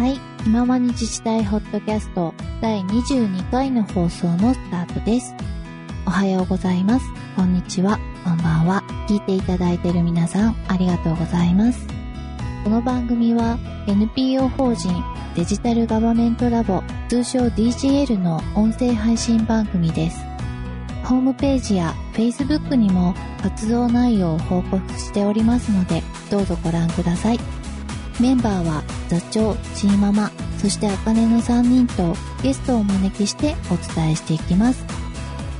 はい。気ままに自治体ホットキャスト第22回の放送のスタートです。おはようございます。こんにちは。こんばんは。聞いていただいている皆さん、ありがとうございます。この番組は NPO 法人デジタルガバメントラボ通称 DGL の音声配信番組です。ホームページや Facebook にも活動内容を報告しておりますので、どうぞご覧ください。メンバーは座長、チーママ、そしてあかねの3人とゲストをお招きしてお伝えしていきます。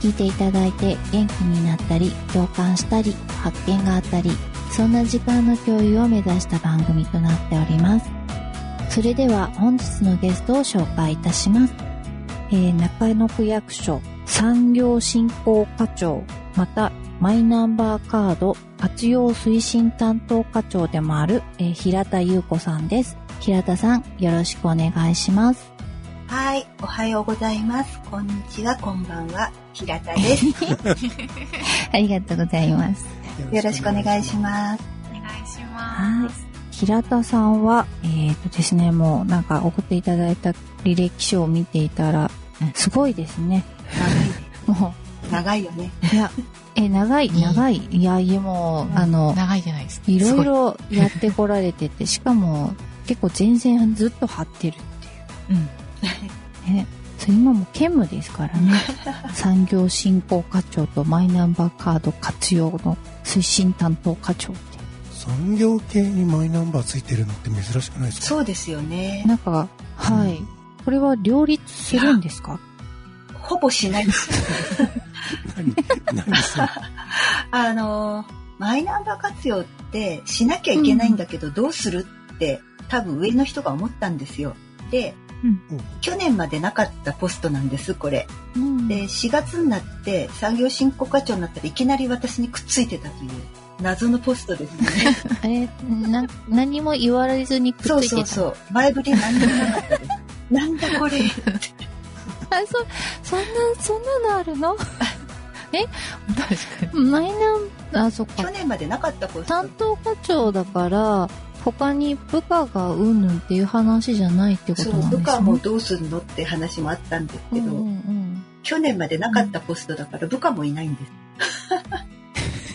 聞いていただいて元気になったり、共感したり、発見があったり、そんな時間の共有を目指した番組となっております。それでは本日のゲストを紹介いたします。えー中野区役所産業振興課長、またマイナンバーカード活用推進担当課長でもある、えー平田優子さんです。平田さん、よろしくお願いします。はい、おはようございます。こんにちは、こんばんは。平田です。ありがとうございます。よろしくお願いします。お願いしはいます。。平田さんは、えっ、とですね、もうなんか送っていただいた履歴書を見ていたら、すごいですね。も長いよね。う、いや、え、長い、長い。いや、いやもう、あの、長いじゃないですか。いろいろやってこられてて、しかも結構全然ずっと張ってるってうん。いう。ね。それ今も兼務ですからね。産業振興課長とマイナンバーカード活用の推進担当課長って。産業系にマイナンバーついてるのって珍しくないですか？そうですよね。なんか、はい。これは両立するんですか？ほぼしないです。あの、マイナンバー活用ってしなきゃいけないんだけど、どうするって多分上の人が思ったんですよ。で、うん去年までなかったポストなんです、これ。うんで、4月になって産業振興課長になったらいきなり私にくっついてたという謎のポストですね。あれ、な、何も言われずにくっつそういてた。そうそう。前振り何にもなかったです。なんだこれ。あ、そ、そんな、そんなのあるの？確かに。マイナン、あ、そっか去。年までなかったポスト担。当課長だから、他に部下がうんぬんっていう話じゃないってことなんですね？部下もどうするのって話もあったんですけど、うんうんうん去年までなかったポストだから部下もいないんです。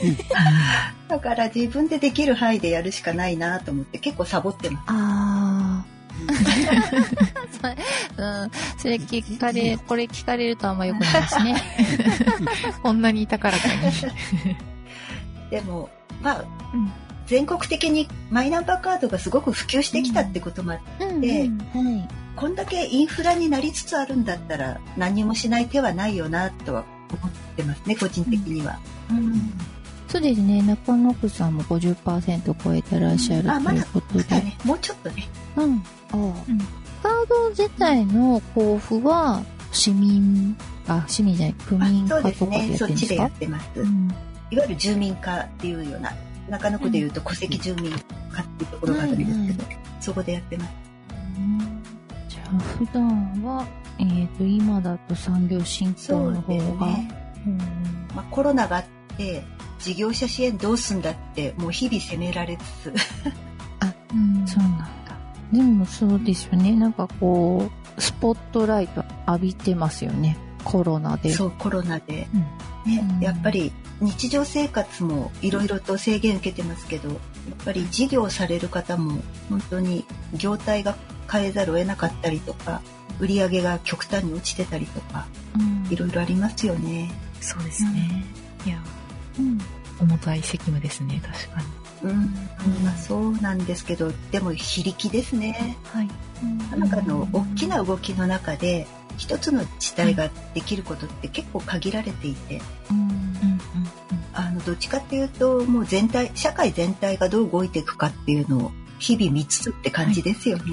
だから自分でできる範囲でやるしかないなと思って結構サボってます。ああ。うん。それ聞かれ、これ聞かれるとあんま良くないですね。こんなに高らかに。でも、まあ、うん全国的にマイナンバーカードがすごく普及してきたってこともあって、うんでうんはい。こんだけインフラになりつつあるんだったら何もしない手はないよなとは思ってますね、個人的には。そうですね。中野区さんも50%超えてらっしゃるということで。まだね、もうちょっとね。うん。ああ。うん。カード自体の交付は、市民、あ、市民じゃない、区あ民そう化とかでやですね、ってるんですかそっちでやってます。うん。いわゆる住民化っていうような、中野区でいうと戸籍住民化っていうところがあるんですけど、そこでやってます。じゃあ、普段は、えっ、と、今だと産業振興そうの方が、ね。うん。まあ、コロナがあって、事業者支援どうすんだって、もう日々責められつつ、うん。そうなんだ。でもそうですよね。なんかこう、スポットライト浴びてますよね。コロナで。そう、コロナで。うんねうん、やっぱり日常生活もいろいろと制限受けてますけど、やっぱり事業される方も本当に業態が変えざるを得なかったりとか、売り上げが極端に落ちてたりとか、うんいろいろありますよね。そうですね。いや、うん重たい責務ですね、確かに。うん、まあそうなんですけど、でも非力ですね。はい。なんかあの、大きな動きの中で、一つの自治体ができることって結構限られていて、あの、どっちかっていうと、もう全体、社会全体がどう動いていくかっていうのを日々見つつって感じですよね。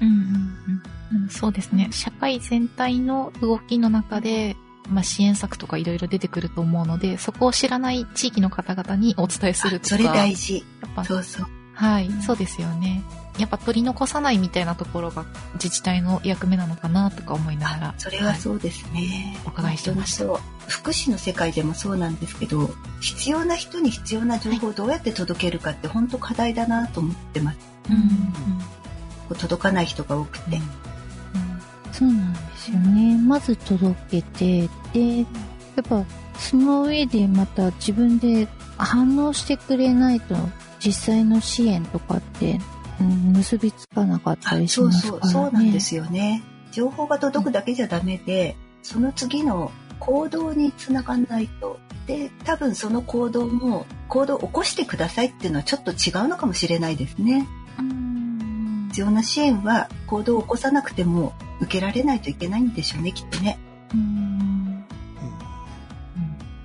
うん。うん。うん。うん。そうですね。社会全体の動きの中で、まあ、支援策とかいろいろ出てくると思うので、そこを知らない地域の方々にお伝えするとか。それ大事。やっぱそうそう。はい、そうですよね。やっぱ取り残さないみたいなところが自治体の役目なのかなとか思いながら。それはそうですね。お伺いしてました。福祉の世界でもそうなんですけど、必要な人に必要な情報をどうやって届けるかって本当課題だなと思ってます。うんうんこ届かない人が多くて、そうなんですよね。まず届けて、で、やっぱ、その上でまた自分で反応してくれないと、実際の支援とかって、うん結びつかなかったりしますからね。そうそうなんですよね情報が届くだけじゃダメでその次の行動につながんないとで多分その行動も行動を起こしてくださいっていうのはちょっと違うのかもしれないですね必要な支援は行動を起こさなくても受けられないといけないんでしょうねきっとねうん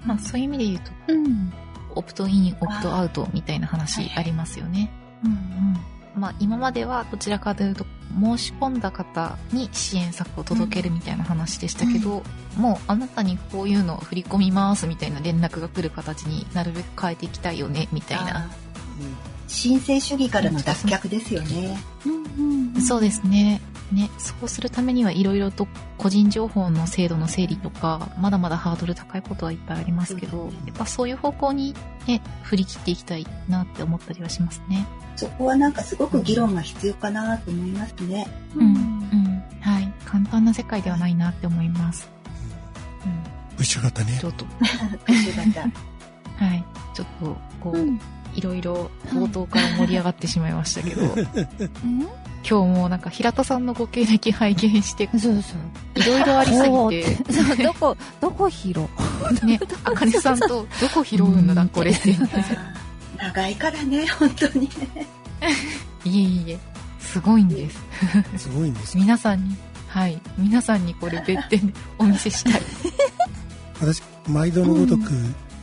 まあそういう意味で言うと、うん。オプトイン、オプトアウトみたいな話ありますよね。うんまあ今まではどちらかというと申し込んだ方に支援策を届けるみたいな話でしたけど、もうあなたにこういうのを振り込みますみたいな連絡が来る形になるべく変えていきたいよねみたいな。申請主義からの脱却ですよねうんうん。そうですね。ね、そうするためにはいろいろと個人情報の制度の整理とか、まだまだハードル高いことはいっぱいありますけど、やっぱそういう方向にね、振り切っていきたいなって思ったりはしますね。そこはなんかすごく議論が必要かなと思いますねうん、うん。はい。簡単な世界ではないなって思います。うん。プッシュ型ねちょっと、はい。ちょっと、こう、うんいろいろ冒頭から盛り上がってしまいましたけど、うん。今日もなんか平田さんのご経歴拝見して、そうそう。いろいろありすぎて、そう、どこ、どこ拾う？ね、あかねさんと どこ拾うんだ、これって。い長いからね本当に。ねえいえ、すごいんです。すごいんです皆さんに、はい。皆さんにこれ別点でお見せしたい。私毎度のごとく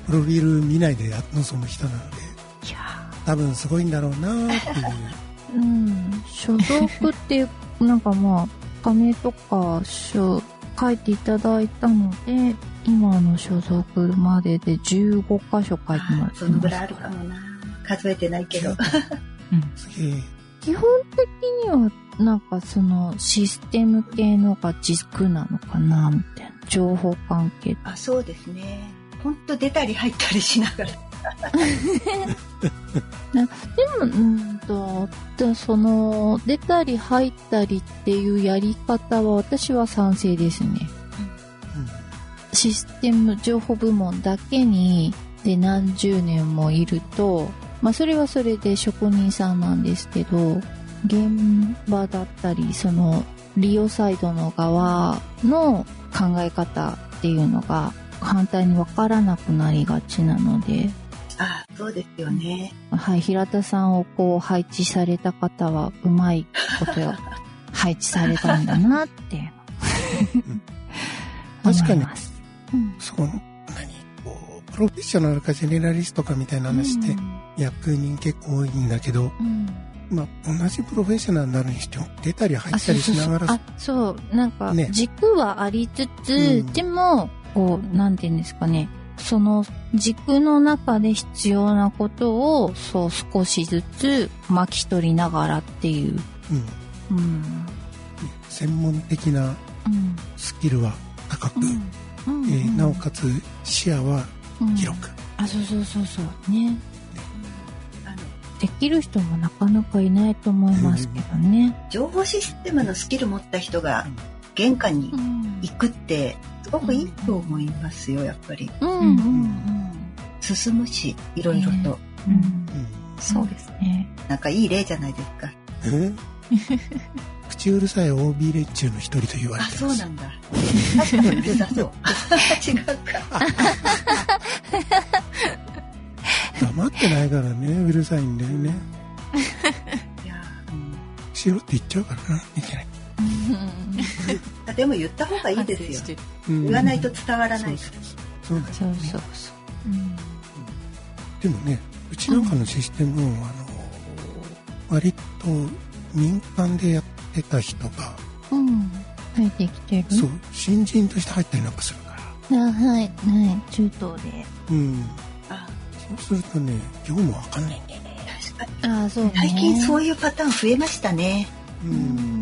プロフィール見ないで臨む人なので多分すごいんだろうなーっていううん。所属っていう、なんかまあ、金とか、書、書いていただいたので、今の所属までで15箇所書いてもらってそのぐらいますあるかもな数えてないけどうん。基本的には、なんかその、システム系のが軸なのかな、みたいな。情報関係。あそうですね本当出たり入ったりしながら でも、うんと、でその、出たり入ったりっていうやり方は私は賛成ですね。システム情報部門だけにで何十年もいると、まあそれはそれで職人さんなんですけど、現場だったり、その利用サイドの側の考え方っていうのが反対にわからなくなりがちなので、あそうですよね。はい、平田さんをこう配置された方はうまいことを配置されたんだなって。いうの確かに。うん。そこの何こうプロフェッショナルかジェネラリストかみたいな話って役人結構多いんだけど、うん。まあ、同じプロフェッショナルになるにしても出たり入あったりしながらそうそうそう、なんかね。軸はありつつ、うん。でも、こう、なんていうんですかね、その軸の中で必要なことを、そう少しずつ巻き取りながらっていう。うんうん。専門的なうん。スキルは高く、うん。えーなおかつ視野はうん広く、あ、そうそうそうそう。ね。あのできる人もなかなかいないと思いますけどね。情報システムのスキル持った人が玄関にうん。行くってすごくいいと思いますよやっぱり。うん。うん。うん。進むしいろいろと、うん。うん。そうですね。なんかいい例じゃないですか。え 口うるさい OB 連中の一人と言われあてます。そうなんだ。確かにうるさそう違うか。黙ってないからねうるさいんだよね。いやしろって言っちゃうからないけな。い、ーでも言った方がいいですよ。言わないと伝わらないそうかそうそうそうそうそう。うん。でもねうちなんかのシステムを、あの割と民間でやってた人が、うん。入ってきてる。そう新人として入ったりなんかするから。あはい、はい。中東で。らうん。あ。そうするとね業務わかんないんだよね。確かに。あそうね。最近そういいうパターン増えましたね。ううん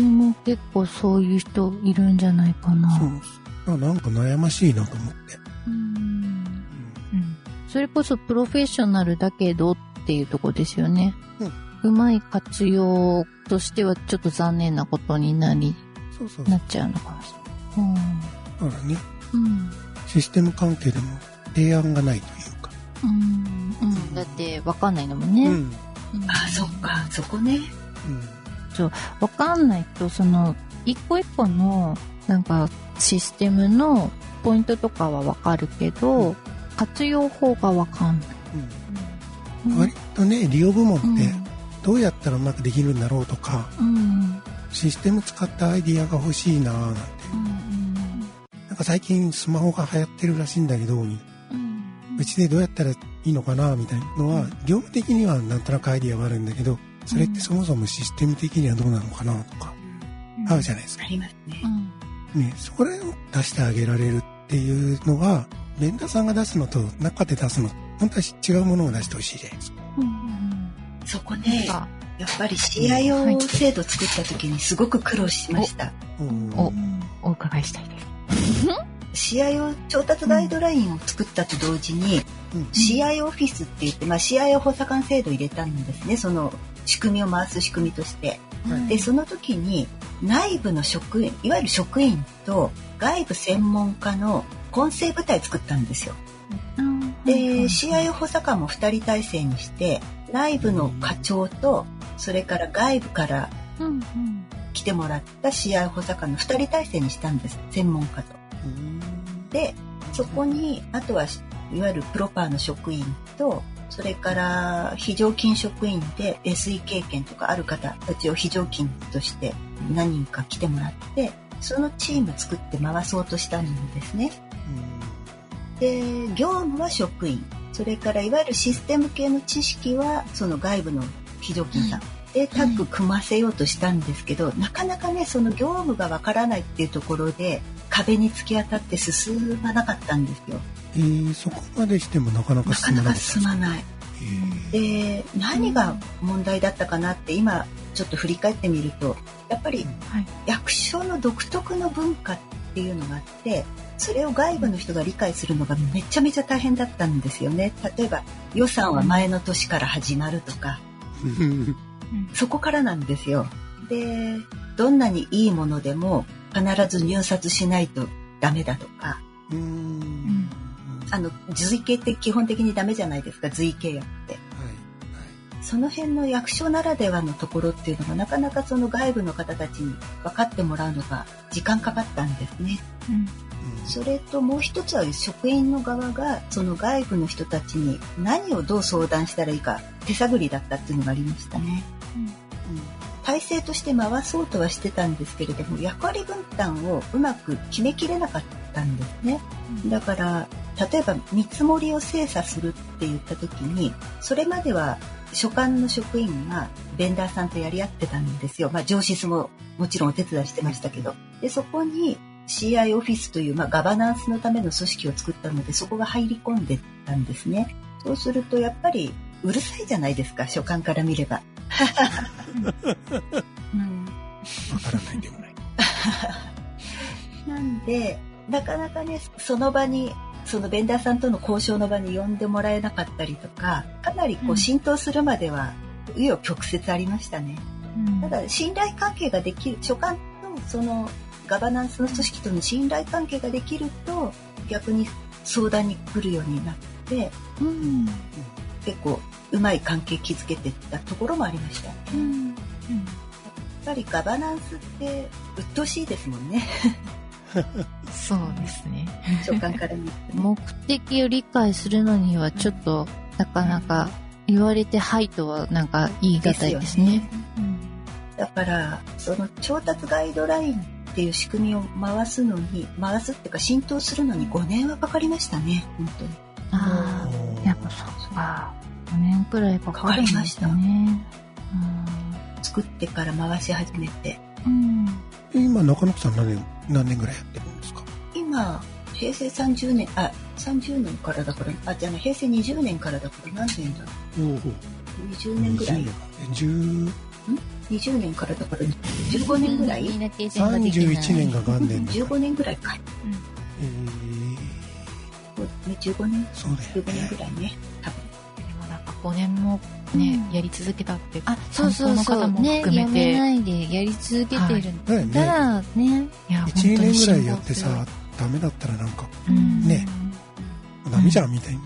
ちも結構そういう人いるんじゃないかな。そうあなんか悩ましいなと思って、うん。うんそれこそプロフェッショナルだけどっていうとこですよね。うんうまい活用としてはちょっと残念なことになり、そうそう。なっちゃうのかもしれない。だからね、うん。うん。システム関係でも提案がないというか。うん。うん。だって、わかんないのもね。うん。うんあ、そっか、そこね。わかんないと、その、一個一個の、なんか、システムのポイントとかはわかるけど、活用法がわかんない。うん。割とね、利用部門うんってどうやったらうまくできるんだろうとか、うん。システム使ったアイディアが欲しいなぁなんて。なんか最近スマホが流行ってるらしいんだけど、うん。うちでどうやったらいいのかなみたいなのは、業務的にはなんとなくアイディアはあるんだけど、それってそもそもシステム的にはどうなのかなとか、あるじゃないですかあ。りますねう。ん。ね、それを出してあげられるっていうのは、ベンダーさんが出すのと中で出すの、本当は違うものを出してほしいじゃないですか。そこね、あやっぱり CIO 制度作った時にすごく苦労しました。うんおお伺いしたいです。CIO 調達ガイドラインを作ったと同時に、うん CIO オフィスって言って、まあ、CIO 補佐官制度を入れたんですね。その仕組みを回す仕組みとして。はいで、その時に内部の職員、いわゆる職員と外部専門家の混成部隊作ったんですよ。で、CIO 補佐官も2人体制にして、内部の課長と、それから外部からうん。来てもらった CIO 補佐官の2人体制にしたんです。専門家と。で、そこに、あとは、いわゆるプロパーの職員と、それから非常勤職員で SE 経験とかある方たちを非常勤として何人か来てもらって、そのチーム作って回そうとしたんですね。で、業務は職員、それからいわゆるシステム系の知識はその外部の非常勤さん。で、タッグ組ませようとしたんですけど、なかなかね、その業務がわからないっていうところで、壁に突き当たって進まなかったんですよ。えーそこまでしてもなかなかなかなか進まなかった進まない。えーで、何が問題だったかなって今ちょっと振り返ってみると、やっぱりはい。役所の独特の文化っていうのがあって、それを外部の人が理解するのがめちゃめちゃ大変だったんですよね。例えば予算は前の年から始まるとか、そこからなんですよ。で、どんなにいいものでも必ず入札しないとダメだとか、うーんあの、随形って基本的にダメじゃないですか、随形やって。はいその辺の役所ならではのところっていうのがなかなかその外部の方たちに分かってもらうのが時間かかったんですね。うんそれともう一つは職員の側がその外部の人たちに何をどう相談したらいいか手探りだったっていうのがありましたね。体制として回そうとはしてたんですけれども役割分担をうまく決めきれなかったんですね。だから例えば見積もりを精査するって言った時にそれまでは所管の職員がベンダーさんとやり合ってたんですよ。まあ上司ももちろんお手伝いしてましたけど。で、そこに CI オフィスという、まあ、ガバナンスのための組織を作ったのでそこが入り込んでたんですね。そうするとやっぱりうるさいじゃないですか、所管から見れば。うん。わからないでもない。なんで、なかなかね、その場に、そのベンダーさんとの交渉の場に呼んでもらえなかったりとか、かなりこううん。浸透するまでは、紆余曲折ありましたね。ただ、信頼関係ができる、所管とそのガバナンスの組織との信頼関係ができると、逆に相談に来るようになって、うん。結構うまい関係築けてたところもありました。やっうん。ぱりガバナンスって鬱陶しいですもんね。そうですね。所管から見ても。目的を理解するのにはちょっと、なかなか言われてはいとはなんか言い難いですね。だからその調達ガイドラインっていう仕組みを回すのに回すっていうか浸透するのに5年はかかりましたね本当にああ、やっぱそうか。5年くらいかかるんですね。作ってから回し始めて。うん。今中野区さん何年何年ぐらいやってるんですか？今平成30年あ30年からだからあじゃあね平成20年からだから何年だおお20年ぐらい。10 20年。からだから15年ぐらい？みんな経験ができない。31年が元年だ15年ぐらいか。えーそうね15年そうだよ15年ねぐらいね多分でもなんか5年もね、うんやり続けたってあ、そうそうそ担当の方もう。ね、やめないでやり続けてるんだよねだらね。いや1、2年ぐらいやってさ、ダメだったらなんか、うんねダメじゃんみたいな。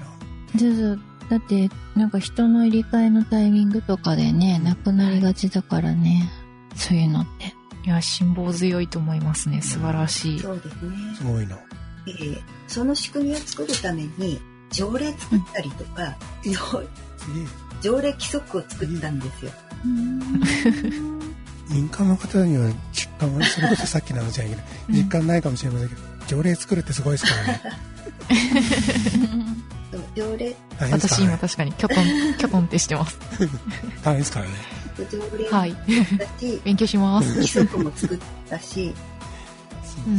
そうそう。だって、なんか人の入れ替えのタイミングとかでね、なくなりがちだからね。そういうのって。いや辛抱強いと思いますね素晴らしいそうですね。すごいな。えーその仕組みを作るために条例作ったりとか、条すげえ。条例規則を作ったんですよ。民間の方には実感は、それこそさっきの話じゃないけど、実感ないかもしれませんけど、条例作るってすごいですからね。そう条例？大変です私。今確かにキョトンキョトンってしてます大変ですからね。条例？はい勉強します規則も作ったし、うん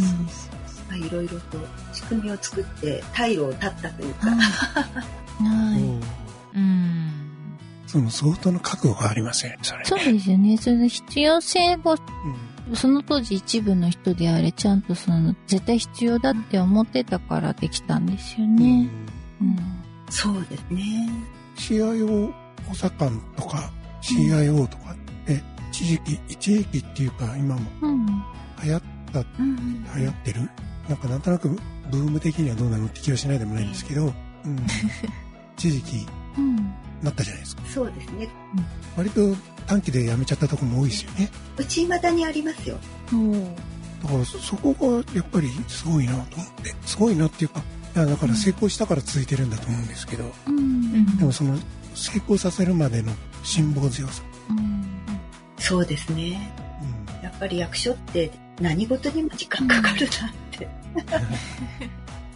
まあ、いろいろと仕組みを作って退路を断ったというか、はい。うんその相当の覚悟がありますよね、そ。そうですよね。それの必要性を、うんその当時一部の人であれ、ちゃんとその、絶対必要だって思ってたからできたんですよね。うん。そうですね。CIO 補佐官とか CIO とかって、一時期、一時期っていうか今もうん。流行った、うん流行ってるなんかなんとなくブーム的にはどうなのって気はしないでもないんですけど、うん、一時期うん。なったじゃないですか。そうですね。割と短期で辞めちゃったとこも多いですよね。うち未だにありますよ。だからそそこがやっぱりすごいなと思って。すごいなっていうか、いやだから成功したから続いてるんだと思うんですけど、うん。でもその成功させるまでの辛抱強さ。うん。そうですね。うんやっぱり役所って何事にも時間かかるなって。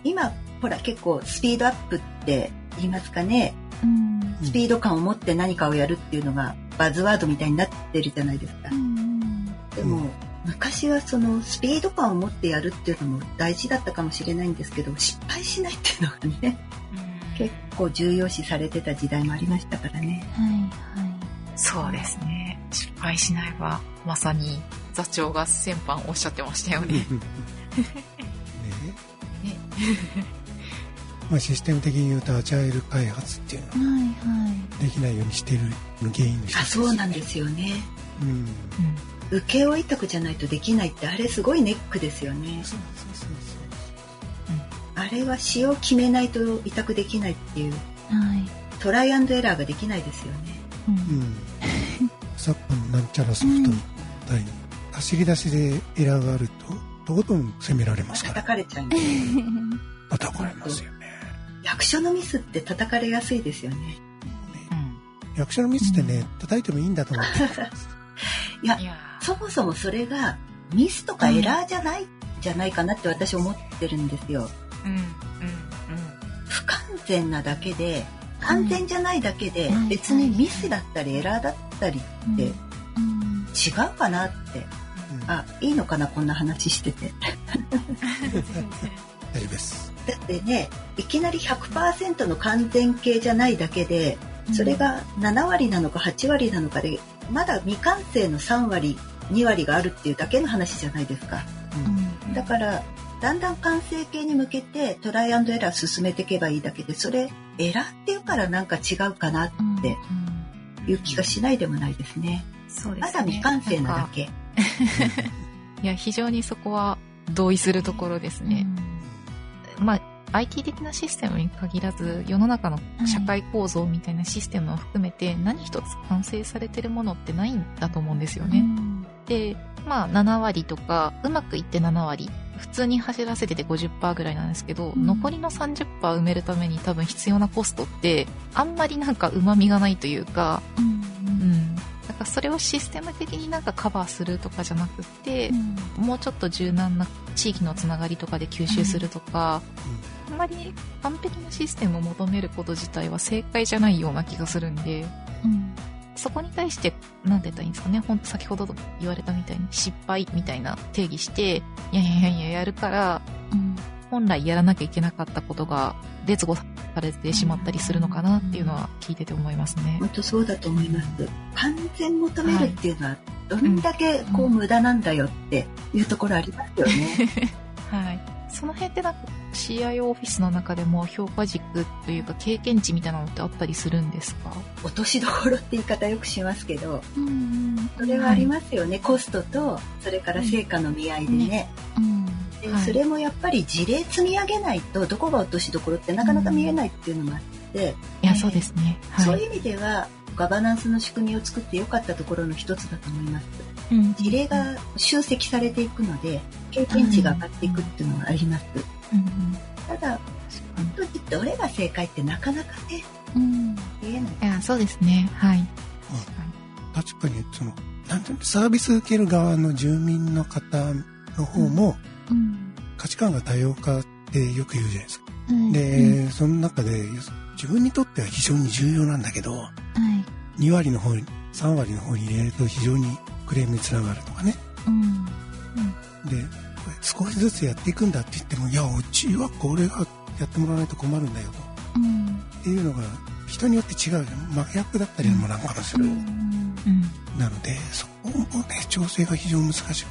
今、ほら結構スピードアップって言いますかね。うん。スピード感を持って何かをやるっていうのがバズワードみたいになってるじゃないですか。でも、昔はそのスピード感を持ってやるっていうのも大事だったかもしれないんですけど、失敗しないっていうのがね、結構重要視されてた時代もありましたからね。はい。はい。そうですね失敗しないはまさに座長が先般おっしゃってましたよねね まあシステム的に言うとアジャイル開発っていうのははい。はい。できないようにしてるの原因の一つあ、そうなんですよね。うん請負託じゃないとできないってあれすごいネックですよね。そうそうそうあれは使用決めないと委託できないっていうはい。トライアンドエラーができないですよね。う。うんん昨今なんちゃらソフトみたいに走り出しでエラーがあるととことん責められますから。叩かれちゃいます。叩かれますよね。役所のミスって叩かれやすいですよね。役所のミスってね叩いてもいいんだと思って いやい、やそもそもそれがミスとかエラーじゃない、じゃないかなって私思ってるんですよ。うん。うん。不完全なだけで、完全じゃないだけでうん別にミスだったりエラーだったりって違うかなって。うんあ、いいのかなこんな話してて。大丈夫ですだってね、いきなり100%の完全形じゃないだけで、それが7割なのか8割なのかで、まだ未完成の3割、2割があるっていうだけの話じゃないですか。うん。だから、だんだん完成形に向けてトライアンドエラー進めていけばいいだけで、それ、エラーっていうからなんか違うかなっていう気がしないでもないですね。そうですね。まだ未完成なだけ。いや非常にそこは同意するところですね、まあ IT 的なシステムに限らず世の中の社会構造みたいなシステムを含めて何一つ完成されてるものってないんだと思うんですよね、でまあ7割とかうまくいって7割普通に走らせてて50%ぐらいなんですけど、うん。残りの30%埋めるために多分必要なコストってあんまりなんか旨味がないというかうん。うん。だからそれをシステム的になんかカバーするとかじゃなくって、もうちょっと柔軟な地域のつながりとかで吸収するとか、あんまり完璧なシステムを求めること自体は正解じゃないような気がするんで、うん。そこに対して、なんて言ったらいいんですかね、ほんと先ほど言われたみたいに失敗みたいな定義して、いやいやいややるから、うん。本来やらなきゃいけなかったことが劣後されてしまったりするのかなっていうのは聞いてて思いますね。本当そうだと思います。完全求めるっていうのは、どんだけこう無駄なんだよっていうところありますよね。はい。その辺ってなんか CIO オフィスの中でも評価軸というか経験値みたいなのってあったりするんですか？落としどころって言い方よくしますけどうんそれはありますよね、コストとそれから成果の見合いでね、うん。ではい。それもやっぱり事例積み上げないとどこが落としどころってなかなか見えないっていうのもあって、いや、そうですね。はい。そういう意味ではガバナンスの仕組みを作ってよかったところの一つだと思いますうん。事例が集積されていくので経験値が上がっていくっていうのはあります、うんただ本当にどれが正解ってなかなかねうん。見えない。いや、そうですね。はい。確かに、その、なんていうのサービス受ける側の住民の方の方も、うん。価値観が多様化ってよく言うじゃないですか。はいで、その中で、自分にとっては非常に重要なんだけど、はい。2割の方に、3割の方に入れると非常にクレームにつながるとかね。うんで、これ少しずつやっていくんだって言っても、いや、うちはこれがやってもらわないと困るんだよと。うんっていうのが、人によって違う。真逆だったりもなんかもする。うんうん。なので、そこもね、調整が非常に難しく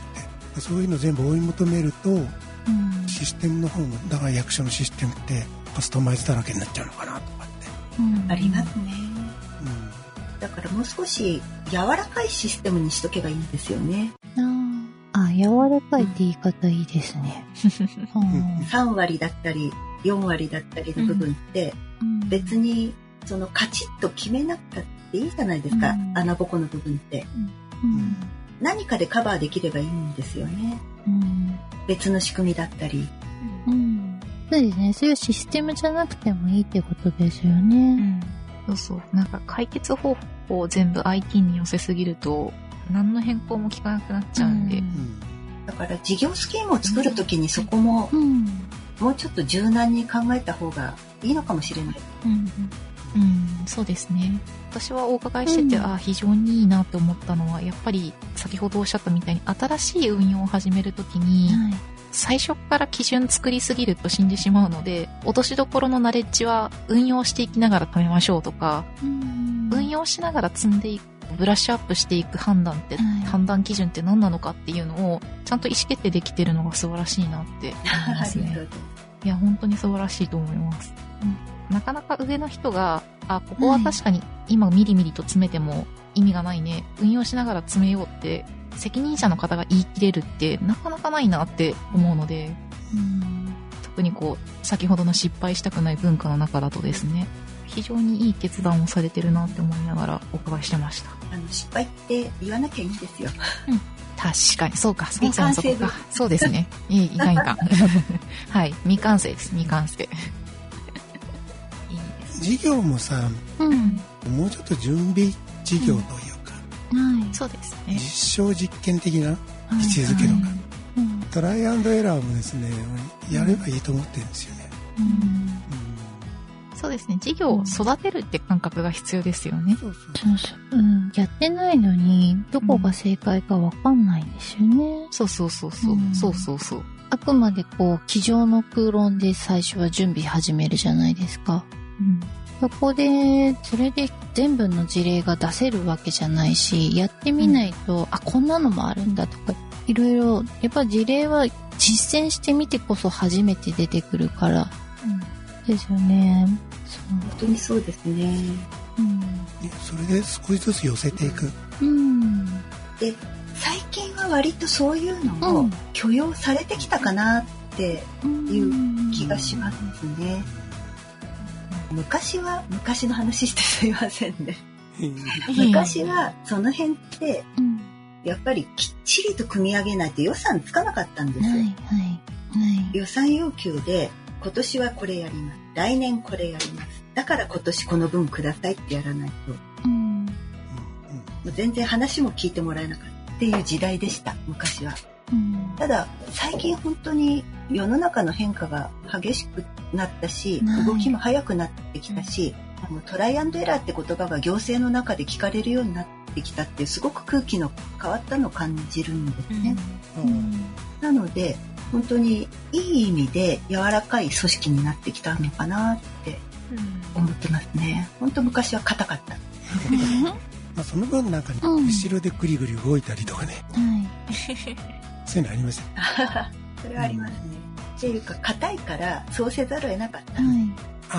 て、そういうの全部追い求めると、うんシステムの方も、だから役所のシステムってカスタマイズだらけになっちゃうのかなとかって。うんありますねうだからもう少し柔らかいシステムにしとけばいいんですよね。あ。あ、柔らかいって言い方いいですね。うん。3割だったり4割だったりの部分ってうん。別にそのカチッと決めなくたっていいじゃないですか、うん。穴ぼこの部分って。うん。何かでカバーできればいいんですよね。うん。別の仕組みだったり。うん。そうですね。そういうシステムじゃなくてもいいってことですようね。ん。そうそう。なんか解決方法を全部 IT に寄せすぎると、何の変更も効かなくなっちゃうんで。うんん。だから事業スキームを作る時にそこもうん。もうちょっと柔軟に考えた方がいいのかもしれないうん。うん、そうですね。私はお伺いしてて、うんあ非常にいいなと思ったのは、やっぱり先ほどおっしゃったみたいに、新しい運用を始めるときに、はい。最初から基準作りすぎると死んでしまうので、落としどころのナレッジは運用していきながら貯めましょうとか、うん運用しながら積んでいく、ブラッシュアップしていく判断って、はい判断基準って何なのかっていうのを、ちゃんと意思決定できてるのが素晴らしいなって 思いますね。いや、本当に素晴らしいと思います。なかなか上の人が、あ、ここは確かに今ミリミリと詰めても意味がないね。運用しながら詰めようって、責任者の方が言い切れるってなかなかないなって思うので、うん特にこう、先ほどの失敗したくない文化の中だとですね、非常にいい決断をされてるなって思いながらお伺いしてました。あの失敗って言わなきゃいいんですよ確かに、そうか、そもそもそこ未完か。そうですね。いい、いかんいかん。はい、未完成です、未完成。いいです。事業もさ、うん。もうちょっと準備事業というか、はい。そうです実ね。証実験的なはい位置づけとか、うんトライアンドエラーもですね、やればいいと思ってるんですよね。うんうんそうですね。事業を育てるって感覚が必要ですよね。そうそうそうそう。うん。やってないのに、どこが正解かわかんないんですよね。そうそうそうそう。うんそうそうそう。あくまでこう、机上の空論で最初は準備始めるじゃないですか。うん。そこで、それで全部の事例が出せるわけじゃないし、やってみないと、あ、こんなのもあるんだとか、いろいろ、やっぱ事例は実践してみてこそ初めて出てくるから、ですよね。本当にそうですねそう。ねそれで少しずつ寄せていく。うん。うん。で最近は割とそういうのをうん許容されてきたかなっていう気がしますね昔は昔の話してすいませんね昔はその辺ってうん。やっぱりきっちりと組み上げないと予算つかなかったんですよ、はい、はい。はい。予算要求で今年はこれやります来年これやりますだから今年この分くださいってやらないともうん。う全然話も聞いてもらえなかったっていう時代でした昔はうん。ただ最近本当に世の中の変化が激しくなったしはい。動きも速くなってきたし、あのトライアンドエラーって言葉が行政の中で聞かれるようになってきたってすごく空気の変わったのを感じるんですね、うん。なので本当にいい意味で柔らかい組織になってきたのかなって思ってますね。本当昔は硬かった。まあ、その分なんか後ろでグリグリ動いたりとかね、はい。そういうのありましたよ それはありますねっていうか硬いからそうせざるを得なかった、はい。あ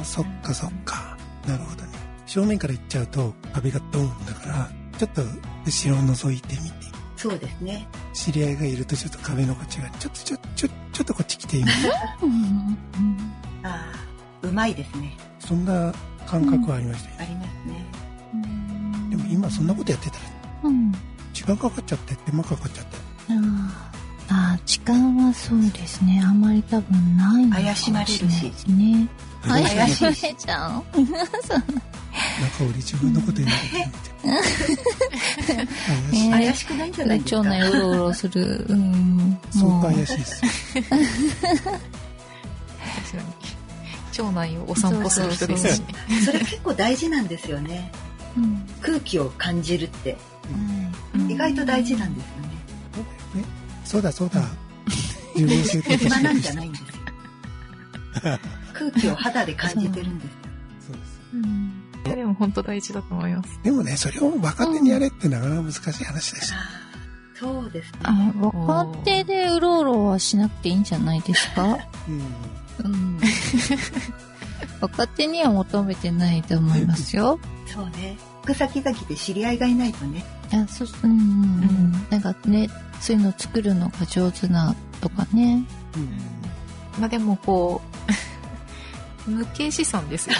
ー、そっかそっか。なるほどね。正面から行っちゃうと壁がドーンだから、ちょっと後ろを覗いてみて、そうですね知り合いがいるとちょっと壁のこっちが、ちょっとちょ、ちょ、ちょっとこっち来てみて。うんうんああうまいですねそんな感覚はありましたよ。ありますねうんでも今そんなことやってたら、うん。時間かかっちゃって、手間かかっちゃって。あーあー、時間はそうですね。あまり多分ないのかも怪しまれないですね。怪しい怪しまれちゃう？中折自分のこと言われてみて。怪しくないんじゃないですか町内うろうろする。うん。う当怪しいですよ。確かに。町内をお散歩する人ですしね。それ結構大事なんですよねうん空気を感じるってうん意外と大事なんですよねねそうだそうだ。自分教えて暇なんじゃい。ないんですよ空気を肌で感じてるんですそうです。でも本当大事だと思います。でもね、それを若手にやれってなかなか難しい話でした。そうですねあ、若手でうろうろはしなくていいんじゃないですか？うん。うん。若手には求めてないと思いますよ。そうね行く先々で知り合いがいないとねいや、そ、うんうんうん。なんかね、そういうの作るのが上手なとかね。うんまあでもこう、無形資産ですよ。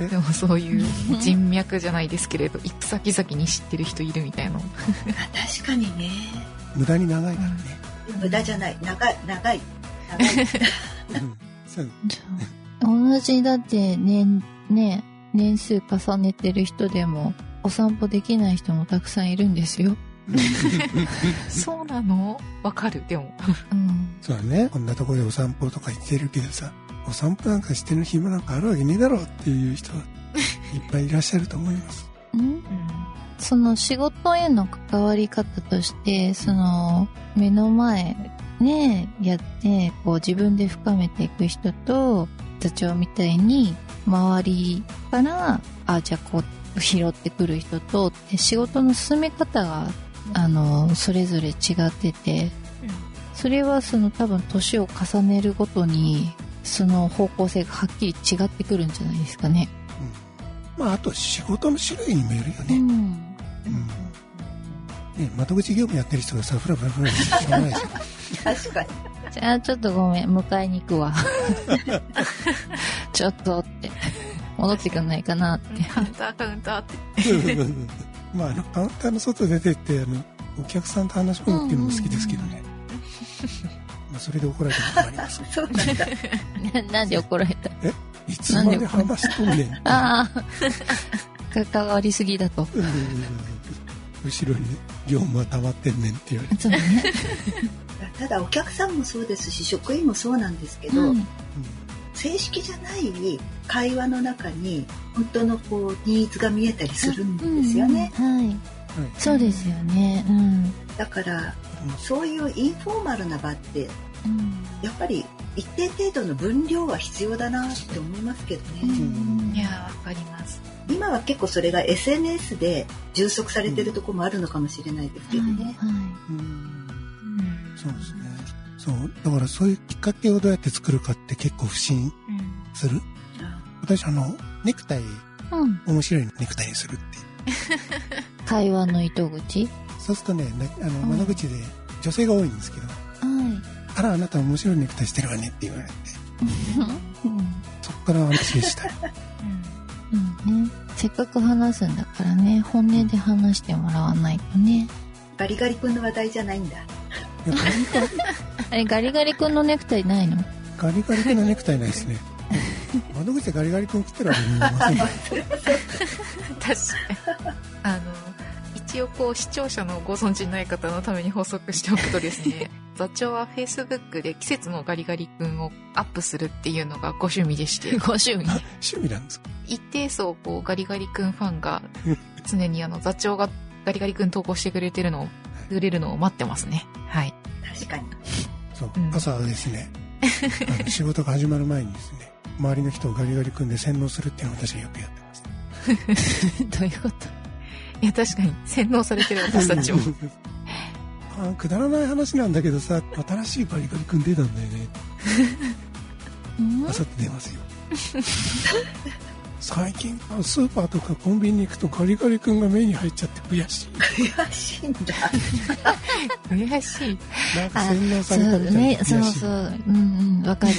でもそういう人脈じゃないですけれど、行く先々に知ってる人いるみたいな。あ確かにね無駄に長いからね。無駄じゃない長い長い長いうんそう 同じだって年、ね、年数重ねてる人でも、お散歩できない人もたくさんいるんですよ。そうなの？わかる、でも。うん。そうだね。こんなとこでお散歩とか行ってるけどさ、お散歩なんかしてる暇なんかあるわけねえだろうっていう人は いっぱいいらっしゃると思います。んその仕事への関わり方として、その目の前ね、やって、こう自分で深めていく人と、座長みたいに周りから、あ、じゃあこう拾ってくる人と、で仕事の進め方が、あの、それぞれ違ってて、それはその多分年を重ねるごとに、その方向性がはっきり違ってくるんじゃないですかね。まあ、あと仕事の種類にもよるよね。うん。うん。ね、窓口業務やってる人がさ、ふらふらふらしてしょうがないですよ。確かにじゃあちょっとごめん、迎えに行くわ。ちょっとって。戻ってくんないかなって。カウンターカウンターって。まあ、あの、カウンターの外出てって、あの、お客さんと話し込むっていうのも好きですけどね。まあ、それで怒られたこともあります。そうなんだななんで怒られた？いつまで話しとんねん。ああ。関わりすぎだと。後ろに業務は溜まってんねんって言われて。そうね。ただお客さんもそうですし職員もそうなんですけど、うん正式じゃない会話の中に本当のこうニーズが見えたりするんですよね、うんうんはい。はいそうですよね。うん。だからそういうインフォーマルな場ってうんやっぱり一定程度の分量は必要だなって思いますけどね、うんいやー、わかります。今は結構それが SNS で充足されてるところもあるのかもしれないですけどね、はい。うんうん。そうですね。そう。だからそういうきっかけをどうやって作るかって結構不信する。あ私あの、ネクタイ、うん。面白いネクタイにするって。会話の糸口？そうするとね、なあの、うん窓口で女性が多いんですけど、はい。あら、あなた面白いネクタイしてるわねって言われて、うん。そこから話したい。うんね。せっかく話すんだからね、本音で話してもらわないとね。ガリガリ君の話題じゃないんだ あれ、ガリガリ君のネクタイないの？ガリガリ君のネクタイないですね。窓口でガリガリ君来てるわけにいませんよ。確かに。あの、一応こう視聴者のご存知ない方のために補足しておくとですね、座長は Facebook で季節のガリガリ君をアップするっていうのがご趣味でして、ご趣味。趣味なんですか？一定層こうガリガリ君ファンが常にあの座長がガリガリ君投稿してくれてるのを、売れるのを待ってますね。はい。確かにそうう。ん朝はですね、あの仕事が始まる前にですね、周りの人をガリガリ君で洗脳するっていうのを私はよくやってます。どういうこと？いや、確かに洗脳されてる私たちも。あくだらない話なんだけどさ新しいバリガリ君出たんだよね うんあさって出ますよ最近スーパーとかコンビニに行くとガリガリ君が目に入っちゃって悔しい悔しいんだ。悔しい。なんかあ洗脳さそうれたみたいねな、悔しいそうそう。うんうん、わかる。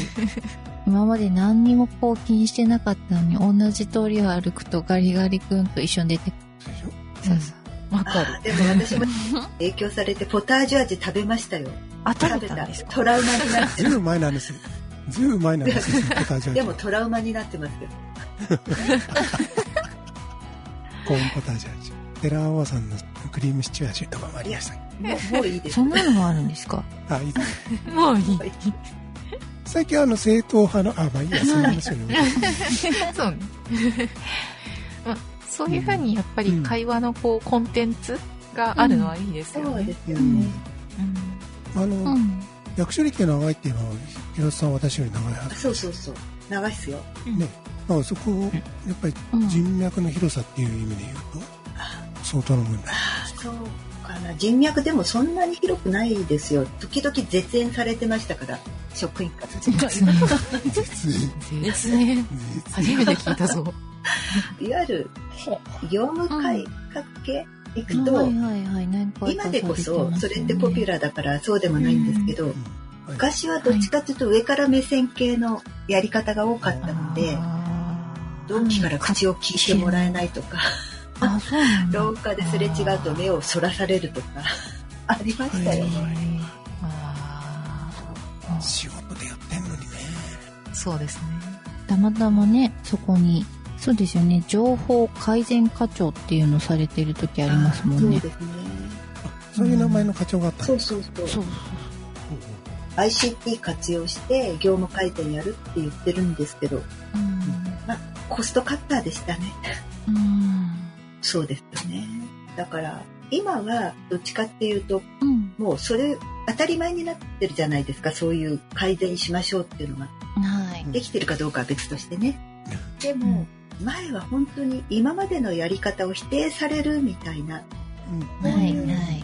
今まで何にもこう気にしてなかったのに、同じ通りを歩くとガリガリ君と一緒に出てくる。そうそう。わかるあ。でも私も影響されてポタージュ味食べましたよ。あ、食食べたんです。かトラウマになってずいぶん前なんですよずいぶん前なんですよポタージュ味でもトラウマになってますけど。コーンポタージュ味テラーワさんのクリームシチュー味とかもありましたもうもういいです。そんなのもあるんですか？あいい もういい。最近あの正統派のあまあいいやその話よね そうね。まあ、そういうふうにやっぱり会話のこうコンテンツがあるのはいいですよね。そうですようんね。あの、うん。役所歴が長いっていうのは広瀬さんは私より長いはずそうそうそう。長いっすよ。うんねまあそこをやっぱりうん人脈の広さっていう意味で言うと相当の問題ああ、そうかな。人脈でもそんなに広くないですよ。時々絶縁されてましたから、職員から。絶縁絶縁。初めて聞いたぞ。いわゆる業務改革系行くと、はいはいはい。今でこそそれってポピュラーだからそうでもないんですけど、はい昔はどっちかというと上から目線系のやり方が多かったので、同期から口を聞いてもらえないとか、う。廊下ですれ違うと目をそらされるとか、ありましたよ。はいあ仕事でやってんのにねーそうですね。たまたまね、そこに、そうですよね、情報改善課長っていうのされてる時ありますもんね。そうですね。あそういう名前の課長があったんそうですそうそう。そう ICT 活用して業務改善やるって言ってるんですけど、うん。コストカッターでしたね。うん。そうですよね。だから、今はどっちかっていうと、うん。もうそれ当たり前になってるじゃないですか。そういう改善しましょうっていうのが。はい。できてるかどうかは別としてね。でも、前は本当に今までのやり方を否定されるみたいなうんはい。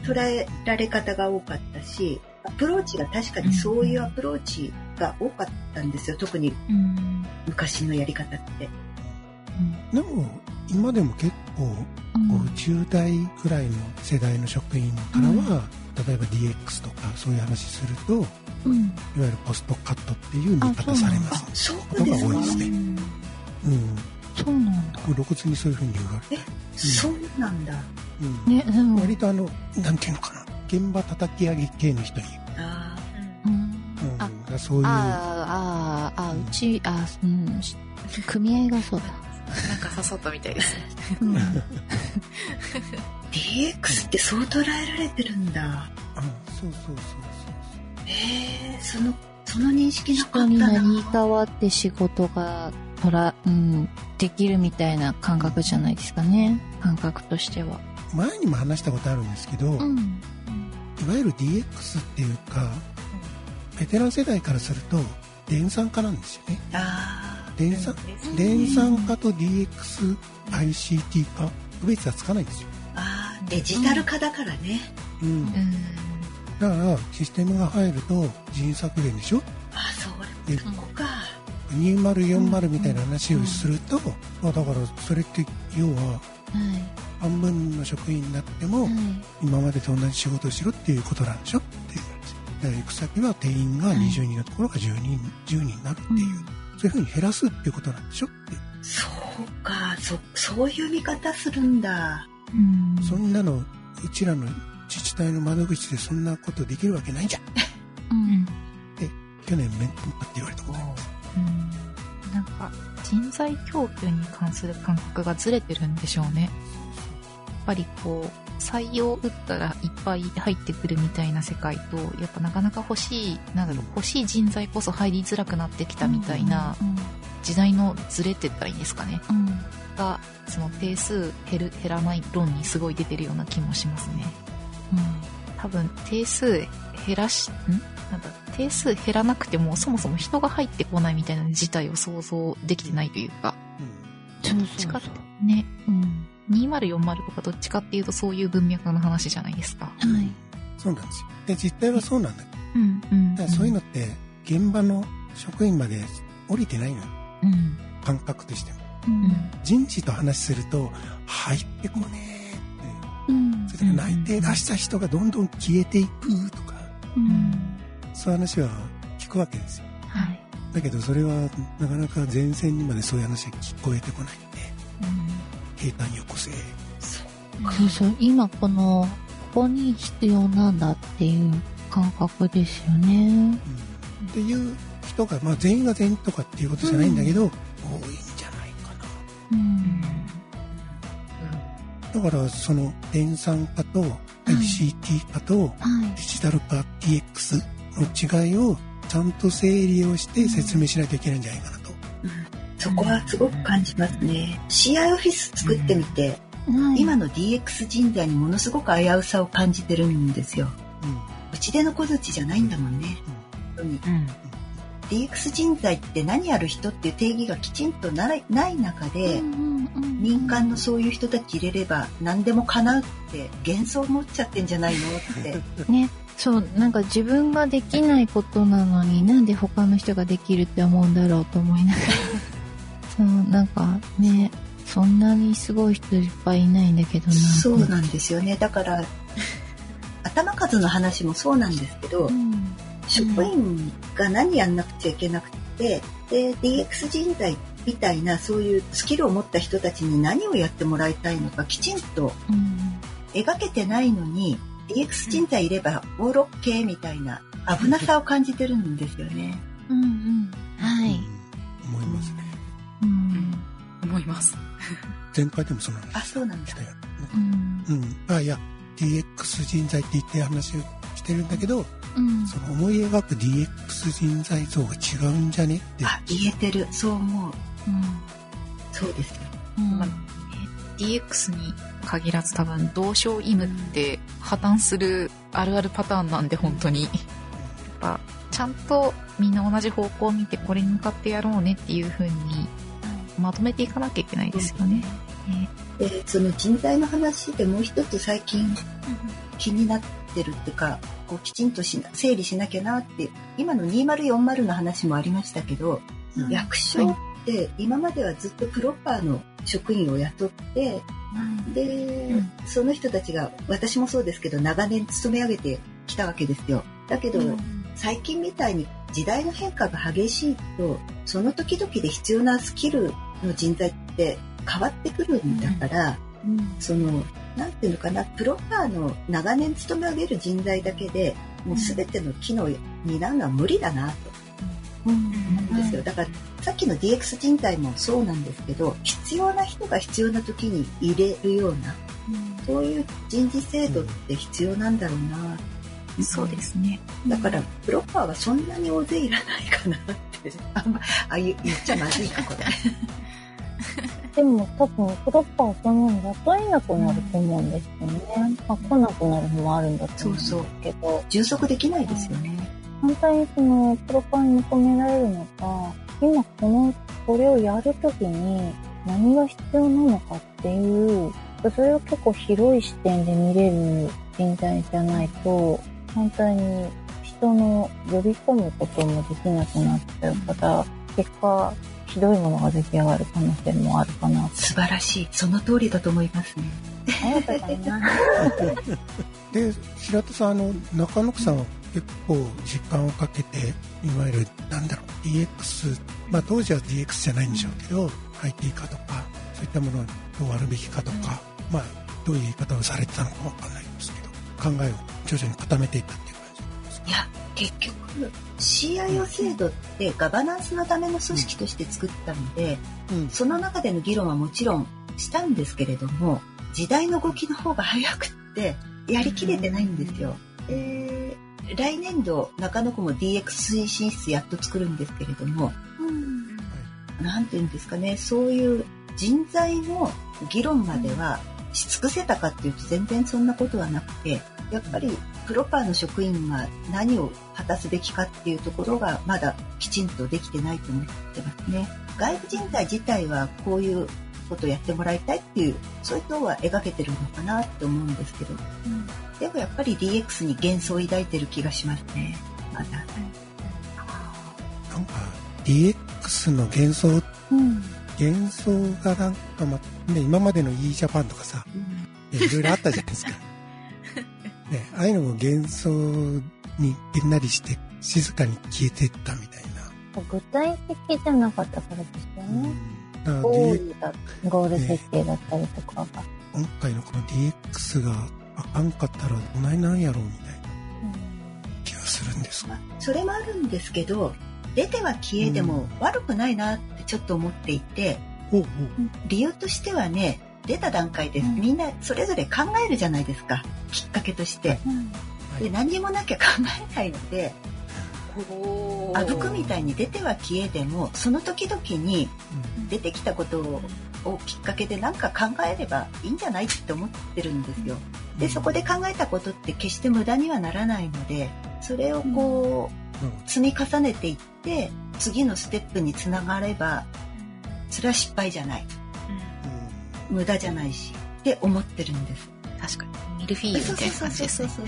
捉えられ方が多かったし、アプローチが確かにそういうアプローチが多かったんですよ。特にうん。昔のやり方って。でも今でも結構うんこう10代くらいの世代の職員からは、例えば DX とかそういう話するといわうん。ゆるポストカットっていう見方されますそうことですかが多いですねうんうんそうなんだ。露骨にそういうふうに言われて、そうなんだ。うんね、でも、割とあのなんていうのかな現場叩き上げ系の人に、あうん。うんそういうあーあー、あーうち、あーうん、し組合がそうだ。なんか誘ったみたいですね。うん。ー DX ってそう捉えられてるんだ。あそうそうそうへえ、その、その認識なかった人にな。成り代わって仕事が、とら、うん、できるみたいな感覚じゃないですかね。感覚としては。前にも話したことあるんですけど、いん。わゆる DX っていうかベテラン世代からすると電産化なんですよねあ電産電産化と DXICT 化区別はつかないんですよ、ーあー、デジタル化だからね。うん、うん。だからシステムが入ると人員削減でしょ？あ、そでれ、ここか。2040みたいな話をすると、まあだからそれって要ははい。半分の職員になっても、はい。今までと同じ仕事をしろっていうことなんでしょ？っていう話だから行く先は定員が20人のところが10人 ,10 人になるっていう、そういうふうに減らすっていうことなんでしょ？ってそうか、そ、そういう見方するんだ。うん。そんなのうちらの自治体の窓口でそんなことできるわけないじゃん うん。去年面とって言われたことありますうんなんか人材供給に関する感覚がずれてるんでしょうね。やっぱりこう、採用打ったらいっぱい入ってくるみたいな世界と、やっぱなかなか欲しい、なんだろう、欲しい人材こそ入りづらくなってきたみたいなうん。時代のズレって言ったらいいんですかね。うん。が、その定数減る、減らない論にすごい出てるような気もしますね。多分定数減らし、ん？なんだ、定数減らなくてもそもそも人が入ってこないみたいな事態を想像できてないというか、そうどっちかってそうそう。ね、うん。2040とかどっちかっていうとそういう文脈の話じゃないですか。はい。そうなんですよ。で、実態はそうなんだ。うんうんだからそういうのって、現場の職員まで降りてないのよ。うん感覚としても。うん人事と話すると、入ってこねえ。うんそれから内定出した人がどんどん消えていくとか、うんそういう話は聞くわけですよ。はいだけどそれはなかなか前線にまでそういう話が聞こえてこないんで、平坦よこせ。そうそう、今この、ここに必要なんだっていう感覚ですよね。うんっていう人が、まあ全員が全員とかっていうことじゃないんだけど、多いんじゃないかうん。な。だからその電産化と ICT 化とはい。デジタル化 DX の違いをちゃんと整理をして説明しないといけないんじゃないかなと。そこはすごく感じますね。CI オフィス作ってみて、はい、今の DX 人材にものすごく危うさを感じてるんですよ。うちでの小槌じゃないんだもんね。本当に。DX 人材って何やる人っていう定義がきちんとないない中で、民間のそういう人たち入れれば何でも叶うって幻想を持っちゃってんじゃないのって。ね、そう、なんか自分ができないことなのになんで他の人ができるって思うんだろうと思いながら。そう、なんかね、そんなにすごい人いっぱいいないんだけどな。そうなんですよね。だから、頭数の話もそうなんですけど、うん。職員が何やんなくちゃいけなくて、で、DX 人材みたいなそういうスキルを持った人たちに何をやってもらいたいのかきちんとうん。描けてないのに、DX 人材いればオーロッケーみたいな危なさを感じてるんですよね。うんうん。はい。思いますね。うん。思います前回でもそのあ、話そうなんだし。たよ。うん。うん。あ、いや、DX 人材って言って話をしてるんだけど、うん。その思い描く DX 人材像が違うんじゃねって。あ、言えてる。そう思う。うん。そうですよ。うんまあ DX に限らず多分同床異夢って破綻するあるあるパターンなんで本当にやっぱちゃんとみんな同じ方向を見てこれに向かってやろうねっていう風にまとめていかなきゃいけないですよね。で、その人材の話でもう一つ最近気になってるっていうか、こうきちんとしな整理しなきゃなって、今の2040の話もありましたけど、うん。役所って今まではずっとプロパーの職員を雇って、で、うん。その人たちが私もそうですけど長年勤め上げてきたわけですよ。だけど、最近みたいに時代の変化が激しいとその時々で必要なスキルの人材って変わってくるんだから、そのなんていうのかなプロパーの長年勤め上げる人材だけでもう全ての機能を担うのは無理だなと。思うん。ですよ。だからさっきの DX 人材もそうなんですけど必要な人が必要な時に入れるようなそういう人事制度って必要なんだろうな。そうですね。だからプロパーはそんなに大勢いらないかなってあんまあ言言っちゃまずいかこれ。でも多分、プロッパーそのもの雇えなくなると思うんですよね。まあ、来なくなるのもあるんだと思うんですけど、充足できないですよね。反対にその、プロパーに求められるのが、今この、これをやるときに何が必要なのかっていう、それを結構広い視点で見れる人材じゃないと、反対に人の呼び込むこともできなくなっちゃうから、結果、ひどいものが出来上がる可能性もあるかな。素晴らしい。その通りだと思いますね。あなたかな。で、白田さん、あの、中野区さんは結構時間をかけて、いわゆる、なんだろう、DX、まあ当時は DX じゃないんでしょうけど、IT 化とか、そういったものをどうあるべきかとか、まあ、どういう言い方をされてたのかわかんないんですけど、考えを徐々に固めていったっていう感じですか？いや、結局、CIO 制度ってガバナンスのための組織として作ったので、うん。その中での議論はもちろんしたんですけれども、時代の動きの方が早くって、やりきれてないんですよ。で来年度、中野区も DX 推進室やっと作るんですけれども、なんていうんですかね、そういう人材の議論まではし尽くせたかっていうと全然そんなことはなくて、やっぱりプロパーの職員が何を果たすべきかっていうところがまだきちんとできてないと思ってますね。外部人材自体はこういうことをやってもらいたいっていうそういうのは描けてるのかなって思うんですけどでもやっぱり DX に幻想を抱いてる気がしますねまだなんか DX の幻想？うん。幻想がなんか、ま、ね、今までの e ジャパンとかさ、ねいろいろあったじゃないですか。ね、ああいうのも幻想にげんなりして静かに消えてったみたいな。具体的じゃなかったからですようんね。だからゴールだ、ゴール設定だったりとかが。今回のこの DX があかんかったらどないなんやろうみたいな気がするんですまあそれもあるんですけど出ては消えでも悪くないなってちょっと思っていておうおう理由としてはね出た段階でうん。みんなそれぞれ考えるじゃないですか。きっかけとして。うん。で何にもなきゃ考えないのであぶくみたいに出ては消えでもその時々に出てきたことををきっかけで何か考えればいいんじゃないって思ってるんですよ。でそこで考えたことって決して無駄にはならないのでそれをこうん。う積み重ねていって次のステップにつながればそれは失敗じゃない無駄じゃないしって思ってるんです。確かに。ミルフィーユみたいな感じですね。そう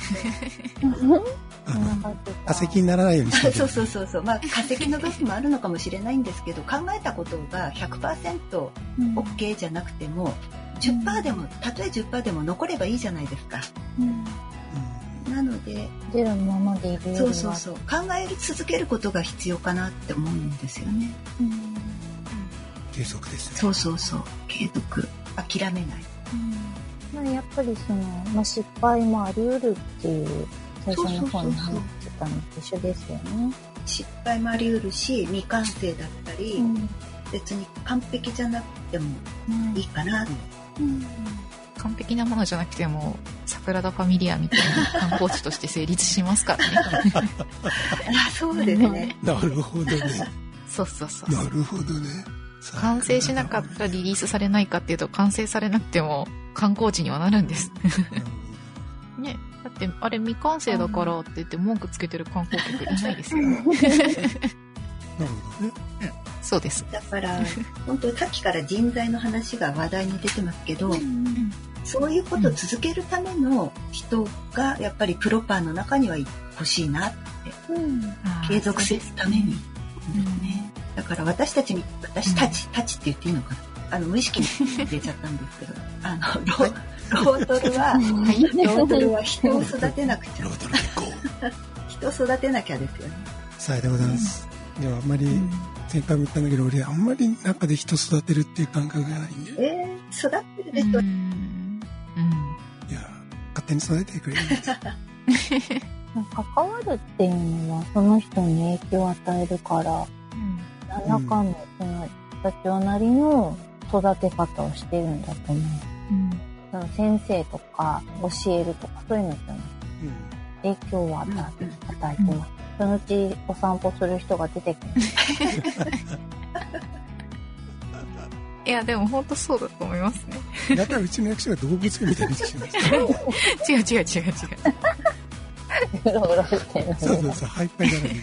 あの化石にならないようにしてるそうそうそうそう。まあ化石の部分もあるのかもしれないんですけど考えたことが 100%OK じゃなくても10%でもたとえ10%でも残ればいいじゃないですか。なのでゼロのままでいる。そうそうそう。考え続けることが必要かなって思うんですよね。うん。継続ですね。そうそうそう。継続諦めない。まあ、やっぱりその、まあ、失敗もあり得るっていう最初の方に話してたのと一緒ですよね。失敗もあり得るし未完成だったり、うん。別に完璧じゃなくてもいいかなって。うん。完璧なものじゃなくても、桜田ファミリアみたいな観光地として成立しますからね。あそうですね。なるほどね。そうそうそう。なるほどね完成しなかったらリリースされないかっていうと、完成されなくても観光地にはなるんです。ね。だって、あれ未完成だからって言って文句つけてる観光客いないですよ。そうです。だから本当さっきから人材の話が話題に出てますけど、そういうことを続けるための人がやっぱりプロパンの中には欲しいなってうん継続するために、うんね、だから私たちに私たち、たちって言っていいのかな？あの無意識に入れちゃったんですけど。あのロロートルは、はい。ロートルは人を育てなくちゃ。ロードル結構。人を育てなきゃですよね。さあでございます。でもあんまり前回も言ったんだけど俺あんまり中で人育てるっていう感覚がないんで。えー、育ってるでしょ、うん。うん。いや勝手に育ててくれるんです。関わるっていうのはその人に影響を与えるから。何らかのその社長なりの育て方をしてるんだと思う。うん。その先生とか教えるとかそういうのじゃない影響を与え与えてます。そのうちお散歩する人が出てくる。いや、でも本当そうだと思いますね。うんだからうちの役所が動物園みたいにしてました違う違う違う違う違う。うろうろしてる。そうそうそうハイパイだらけ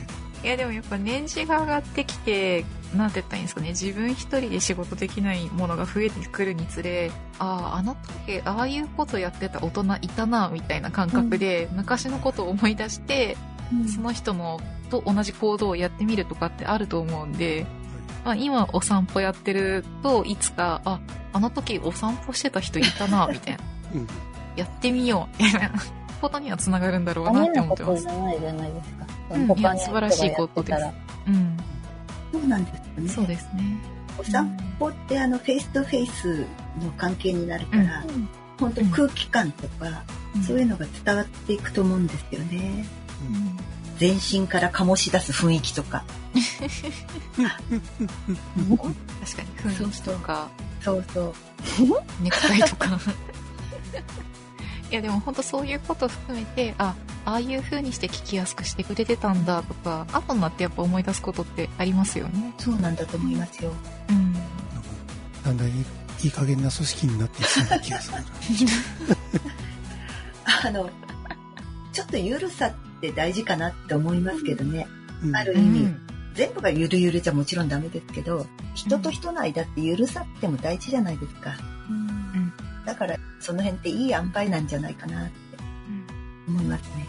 いやでもやっぱ年次が上がってきて、なんて言ったらいいんですかね、自分一人で仕事できないものが増えてくるにつれ、ああ、あの時、ああいうことやってた大人いたな、みたいな感覚で、昔のことを思い出して、その人のと同じ行動をやってみるとかってあると思うんで、まあ、今お散歩やってるといつかああの時お散歩してた人いたなみたいな。うん。やってみようみたいなことにはつながるんだろうダなって思ってます。じゃないじゃないですか。うん素晴らしいことです。うん。そうなんですよね。そうですね。お散歩ってあのフェイスとフェイスの関係になるから、うん。本当空気感とか、そういうのが伝わっていくと思うんですよね。うん。全身から醸し出す雰囲気とか。確かに雰囲気とか。そうそう。ネクタイとか いやでも本当そういうこと含めてあああいう風にして聞きやすくしてくれてたんだとか後になってやっぱ思い出すことってありますよね。そうなんだと思いますよ。うん。なんかだんだんいいいい加減な組織になっていきそうな気がする あのちょっとゆるさって大事かなって思いますけどね。うん。ある意味うん。全部がゆるゆるじゃもちろんダメですけど人と人の間って許さっても大事じゃないですか。うんだから、その辺っていい塩梅なんじゃないかなって思いますね。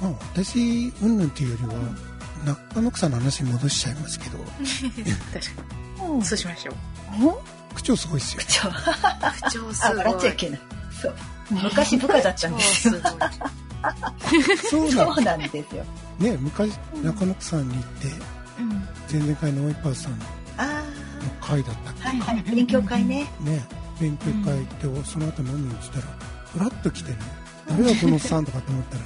まあ、私、うん。ぬん。っていうよりは、中野草の話に戻しちゃいますけど、確かうん。そうしましょう口調すごいですよ。口調。口調す、ごい笑っちゃいけない。そう。昔部下だったん。ですよ。すそうなのそうなん。ですよ。ね、昔、中野草に行って、うん。前々回の及川さん。の会だったっあ、はいはい。勉強会ね。ね、勉強会行って、その後飲みに来たら、ふらっと来てね、誰だこのおっさんとかと思ったら、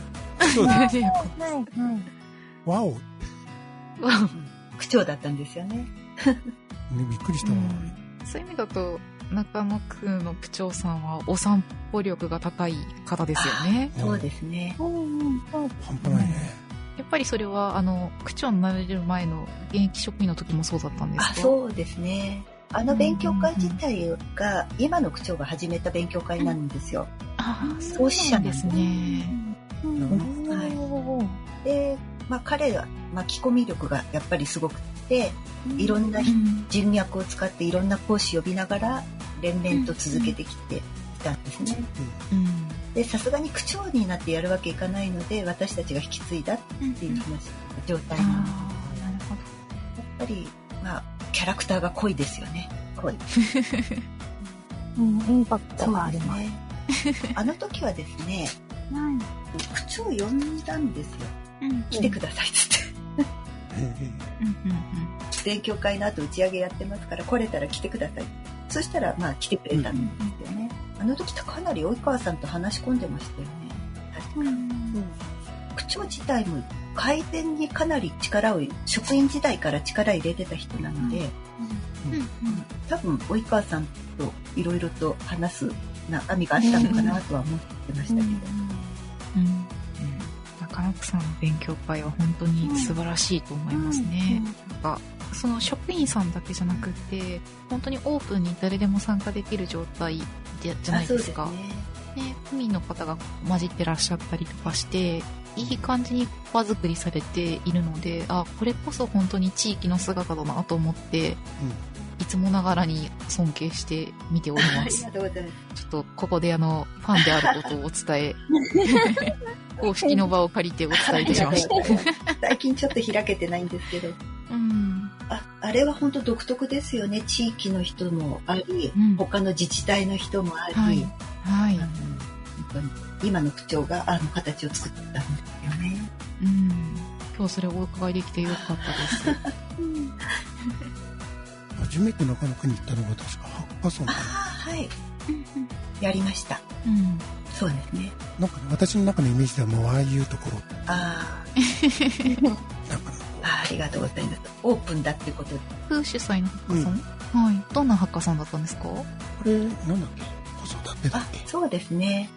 口調で、はいはい。わお、ね、区長だったんですよね。びっくりしたわ。そういう意味だと中野区の区長さんはお散歩力が高い方ですよねそうですね。うんうん、そう半端ないね。やっぱりそれはあの区長になれる前の現役職員の時もそうだったんですか？あ、そうですね。あの勉強会自体が、今の区長が始めた勉強会なんですよ。ああ創始者ですね。うん。はい。うんで、まあ彼は巻き込み力がやっぱりすごくって、いろんなうん。人脈を使っていろんな講師呼びながら連綿と続けてきてきたんですね。うんで、さすがに区長になってやるわけいかないので、私たちが引き継いだっていう話、状態あなんであなるほど。やっぱり、まあ、キャラクターが濃いですよね。濃い。うん、インパクトがあります。ね。あの時はですね、はい区長呼んだんですよ。うん来てくださいっつって。えうんうん勉強会の後打ち上げやってますから来れたら来てください。そしたらまあ来てくれたんですよね。あの時かなり及川さんと話し込んでましたよね。確か区長自体も改善にかなり力を職員時代から力入れてた人なので、うん。うん。多分及川さんといろいろと話す中身があったのかなとは思ってましたけど、うん。中野区さんの勉強会は本当に素晴らしいと思いますね。なんかその職員さんだけじゃなくて本当にオープンに誰でも参加できる状態じゃじゃないですか。ね。ね、区民の方が混じってらっしゃったりとかして、いい感じに場作りされているので、あ、これこそ本当に地域の姿だなと思って、いつもながらに尊敬して見ておりあます。りがとうございます。ちょっとここであの、ファンであることをお伝え、公式の場を借りてお伝えいたしました。最近ちょっと開けてないんですけど、うん。ああれは本当独特ですよね。地域の人もあり、うん他の自治体の人もあり、はい。はいあの。本当に今の区長があの形を作ったんですよね。うん。今日それをお伺いできてよかったです。初めて中野区に行ったのが確かハッカソンかああ、はい。やりました。うん。そうですね。な。なんかね、私の中のイメージではもうああいうところ、あなんかあ、ありがとうございます。オープンだってことで。区主催のハッカソン、はい。どんなハッカソンだったんですか？これ、なんだっけ？子育てだっあけ、そうですね。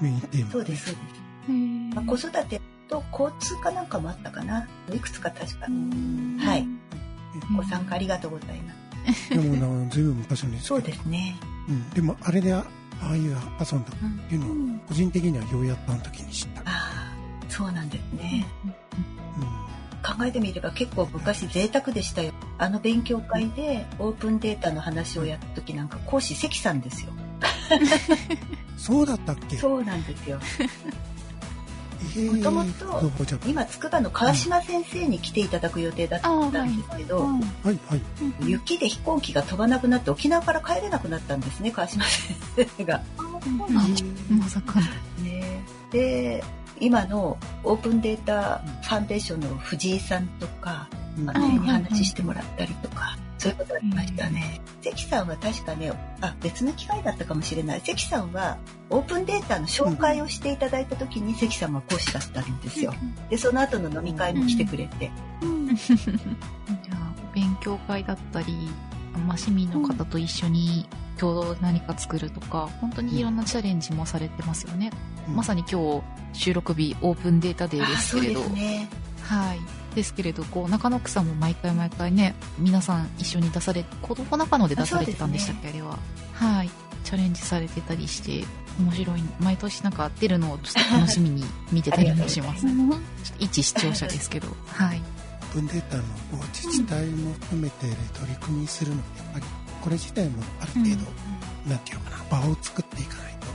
メインテーマ。そうです、そうです。うん。まあ、子育てと交通かなんかもあったかな。いくつか確か。はい。ご参加ありがとうございます。でもな、ずいぶん昔のですけどそうですね。うん。でも、あれであああいうハッカソンだっていうのは、個人的にはようやったの時に知った。ああ、そうなんですね。うん。考えてみれば結構昔贅沢でしたよ。あの勉強会でオープンデータの話をやった時なんか講師関さんですよ。そうだったっけ？そうなんですよ。えーもともと今、筑波の川島先生に来ていただく予定だったんですけど、はい。はい。雪で飛行機が飛ばなくなって沖縄から帰れなくなったんですね、川島先生が。まさか。の。ね、で、今のオープンデータファンデーションの藤井さんとか、うん。あの辺に話してもらったりとか、そういうことありましたね。関さんは確かね、あ、別の機会だったかもしれない。関さんはオープンデータの紹介をしていただいた時に関さんが講師だったんですよ。で、その後の飲み会も来てくれて。じゃあ、勉強会だったり、まあ、市民の方と一緒に共同で何か作るとか、本当にいろんなチャレンジもされてますよね。うんまさに今日、収録日オープンデータデーあ、ですけれど、ですね。はい。ですけれど、こう、中野区さんも毎回毎回ね、皆さん一緒に出され、子供中野で出されてたんでしたっけ、あれは。はい。チャレンジされてたりして、面白い。毎年なんか出るのをちょっと楽しみに見てたりもします。ちょっと一視聴者ですけど、はい。プンデータのこう自治体も含めて取り組みするのってやっぱりこれ自体もある程度、なんていうのかな場を作っていかないと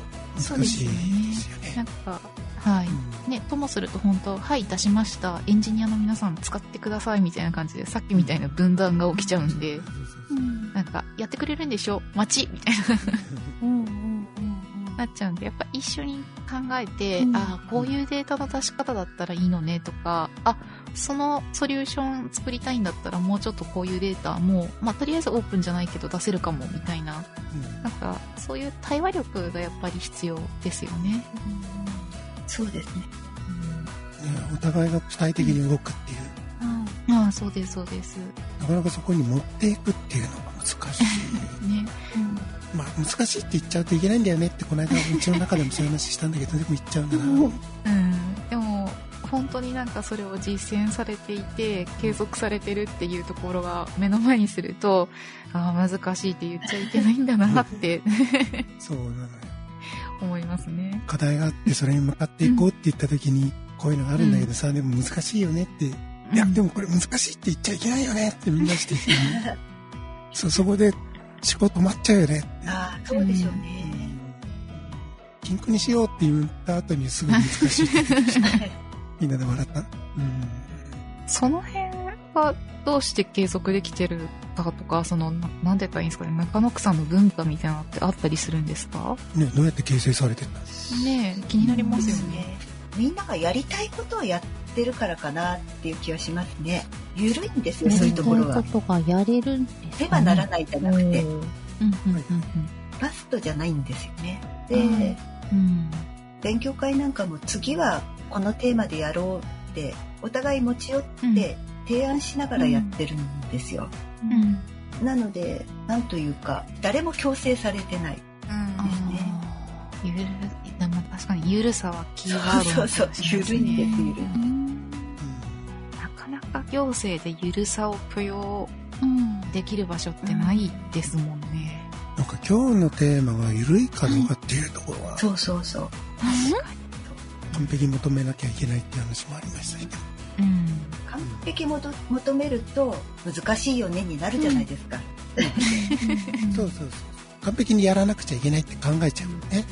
難しいですよね。なんかはい、うん。ね、ともすると本当、はい、出しました。エンジニアの皆さん使ってくださいみたいな感じで、さっきみたいな分断が起きちゃうんで、うん。なんか、やってくれるんでしょ？待ち？みたいうんうんうんななっちゃうんで、やっぱ一緒に考えて、うん。ああ、こういうデータの出し方だったらいいのねとか、あ、そのソリューション作りたいんだったらもうちょっとこういうデータも、まあ、とりあえずオープンじゃないけど出せるかもみたいな、うん。なんか、そういう対話力がやっぱり必要ですよね。そうですね。ねお互いが主体的に動くっていう、ああ、そうです、そうです。なかなかそこに持っていくっていうのが難しい。ね。まあ難しいって言っちゃうといけないんだよねってこの間うちの中でもそういう話したんだけどでも言っちゃうんだな。うん。でも、本当になんかそれを実践されていて、継続されてるっていうところが目の前にすると、ああ、難しいって言っちゃいけないんだなって そうなのよ。思いますね。課題があってそれに向かっていこうって言った時にこういうのがあるんだけどさ、でも難しいよねって、いやでもこれ難しいって言っちゃいけないよねってみんなしてきて、そそこで思考止まっちゃうよねって。ああ、そうでしょうね。禁句にしようって言った後にすぐ難しいって言って みんなで笑った。うん。その辺はどうして継続できてるかとか、その、ななんて言ったらいいんですかね、中野区さんの文化みたいなのってあったりするんですか？ね、どうやって形成されてたんねえ、気になりますよね。ね。みんながやりたいことをやってるからかなっていう気はしますね。ゆるいんですよ、そういうところはやりたい。ことがやれるんですねはならないじゃなくて、うん、うん、うん、ラストじゃないんですよね。で、うんうん。勉強会なんかも次はこのテーマでやろうって、お互い持ち寄って提案しながらやってるんですよ。うん。なので、なんというか、誰も強制されてない。あですねーゆる、でも確かにゆるさはキーワードねそうそうそうゆるいんですゆるいなかなか行政でゆるさを許容うん。できる場所ってないですもんね。なんか今日のテーマが緩いかどうかっていうところはそうそうそう。完璧求めなきゃいけないっていう話もありましたけど。うん。完璧もと求めると難しいよねになるじゃないですか。そうそうそう。完璧にやらなくちゃいけないって考えちゃうね。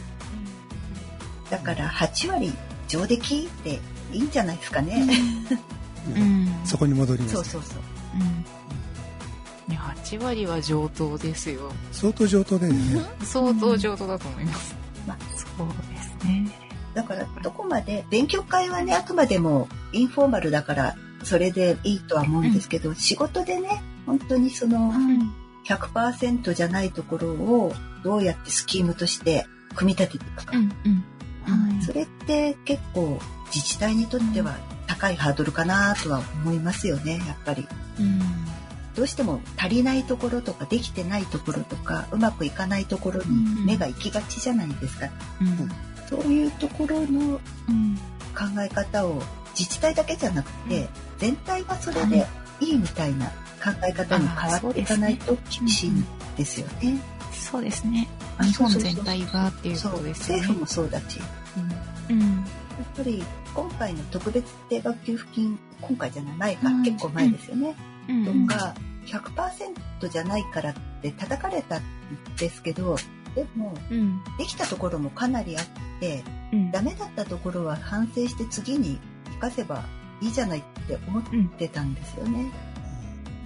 だから8割上出来でいいんじゃないですかね。うん。そこに戻ります、そうそうそう。うん。いや、8割は上等ですよ。相当上等だよね。相当上等だと思います。まあそうですね。だからどこまで勉強会はねあくまでもインフォーマルだからそれでいいとは思うんですけど、仕事でね本当にその100%じゃないところをどうやってスキームとして組み立てていくか、うん、うん。はいそれって結構自治体にとっては高いハードルかなとは思いますよねやっぱり。うん。どうしても足りないところとかできてないところとかうまくいかないところに目が行きがちじゃないですか。うん。そういうところのうん。考え方を自治体だけじゃなくて全体がそれでいいみたいな考え方に変わっていかないと厳しいんですよね。そうですね。あ日本全体がっていうことですよね。政府もそうだしやうん。っぱり今回の特別定額給付金今回じゃない前か、うん結構前ですよね、うん。とか100%じゃないからって叩かれたんですけどでもうん。できたところもかなりあってうん。ダメだったところは反省して次に生かせばいいじゃないって思ってたんですよね。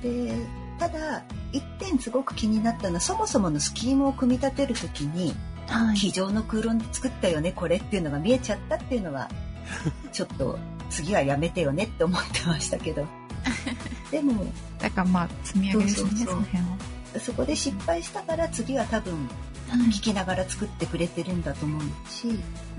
でただ一点すごく気になったのはそもそものスキームを組み立てる時にはい。机上の空論で作ったよねこれっていうのが見えちゃったっていうのは ちょっと次はやめてよねって思ってましたけど でもだからまあ、積み上げですよね、そうそうそうその辺は。そこで失敗したから次は多分聞きながら作ってくれてるんだと思うし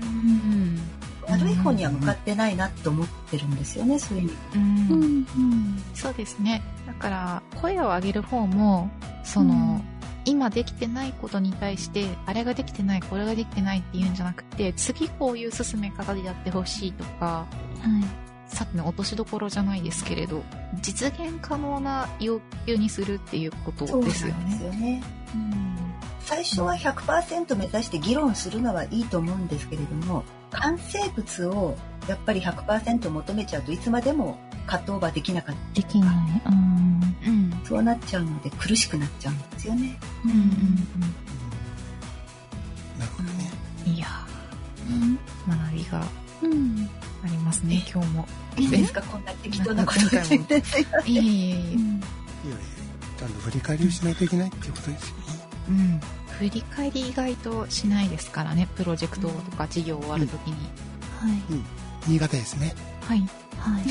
うん。悪い方には向かってないなと思ってるんですよねそういう意味うん。そうですね。だから、声を上げる方も、その、うん今できてないことに対して、あれができてない、これができてないっていうんじゃなくて、次こういう進め方でやってほしいとか、はい。さっきの落としどころじゃないですけれど、実現可能な要求にするっていうことですよね。最初は100%目指して議論するのはいいと思うんですけれども完成物をやっぱり100%求めちゃうといつまでもカットオーバーできなかっできない。うん。うん。たそうなっちゃうので苦しくなっちゃうんですよねうんうんなるほどね。うん。いやうん。ー、学びがうん。ありますね、今日も。いいですか？こんな適当なこと言ってすいませんいえいえいえ。いやいや、ちゃんと振り返りをしないといけないっていうことですよね。うん。振り返り意外としないですからね、プロジェクトとか事業終わるときに。はい。新潟ですね。はい。はい。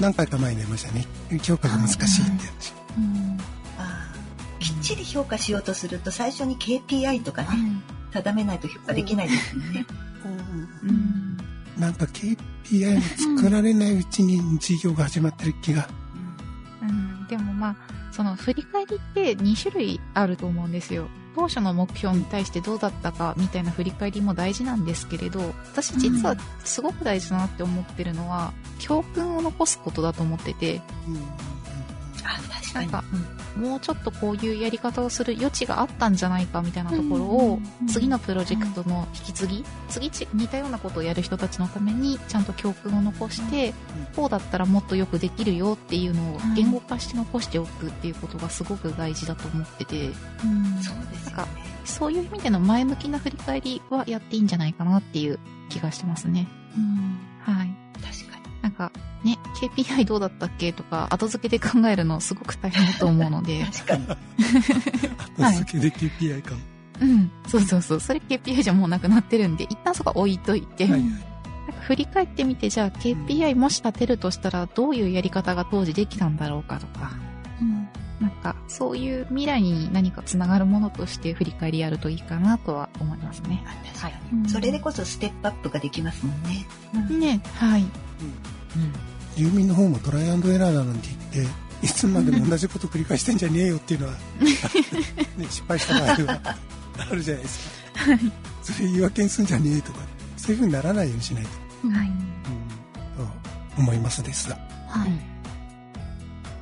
何回か前に出ましたね。評価が難しいって話。うん。あーきっちり評価しようとすると最初に KPI とかねはい。定めないと評価できないですよねうん。なんか KPI も作られないうちに事業が始まってる気が。うん。でもまあ、その振り返りって2種類あると思うんですよ。当初の目標に対してどうだったかみたいな振り返りも大事なんですけれど、私実はすごく大事だなって思ってるのは、教訓を残すことだと思ってて、あ確かになんか、もうちょっとこういうやり方をする余地があったんじゃないかみたいなところを、次のプロジェクトの引き継ぎ、次ち似たようなことをやる人たちのためにちゃんと教訓を残して、こうだったらもっとよくできるよっていうのをはい言語化して残しておくっていうことがすごく大事だと思ってて、うん。そうですよねそういう意味での前向きな振り返りはやっていいんじゃないかなっていう気がしてますね。うん。はい。なんか、ね、KPI どうだったっけとか、後付けで考えるのすごく大変だと思うので、確かに 後付けで KPI かも。うん、そうそうそう。それ KPI じゃもうなくなってるんで、一旦そこは置いといて、はいはい。なんか振り返ってみて、じゃあ KPI もし立てるとしたら、どういうやり方が当時できたんだろうかとか、うん。なんか、そういう未来に何かつながるものとして振り返りやるといいかなとは思いますね。あ確かに、うんそれでこそステップアップができますもんねね、はい。住民の方もトライアンドエラーだなんて言って、いつまでも同じこと繰り返してんじゃねえよっていうのは、ね、失敗した場合はあるじゃないですか。それ言い訳にすんじゃねえとか、そういう風にならないようにしないと、はい。うん、と思いますですが。はい。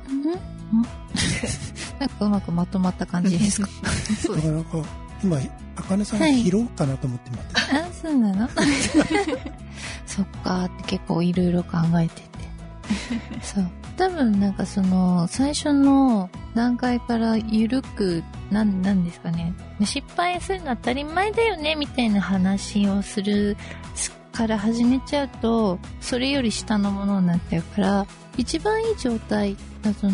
うん なんかうまくまとまった感じですか？そうです。だからなんか、今、あかねさんはい拾おうかなと思って待ってた。あ、そうなの？そっかーって結構いろいろ考えてて。そう。多分なんかその、最初の段階から緩く、なん、なんですかね。失敗するの当たり前だよね、みたいな話をするから始めちゃうと、それより下のものになっちゃうから、一番いい状態、その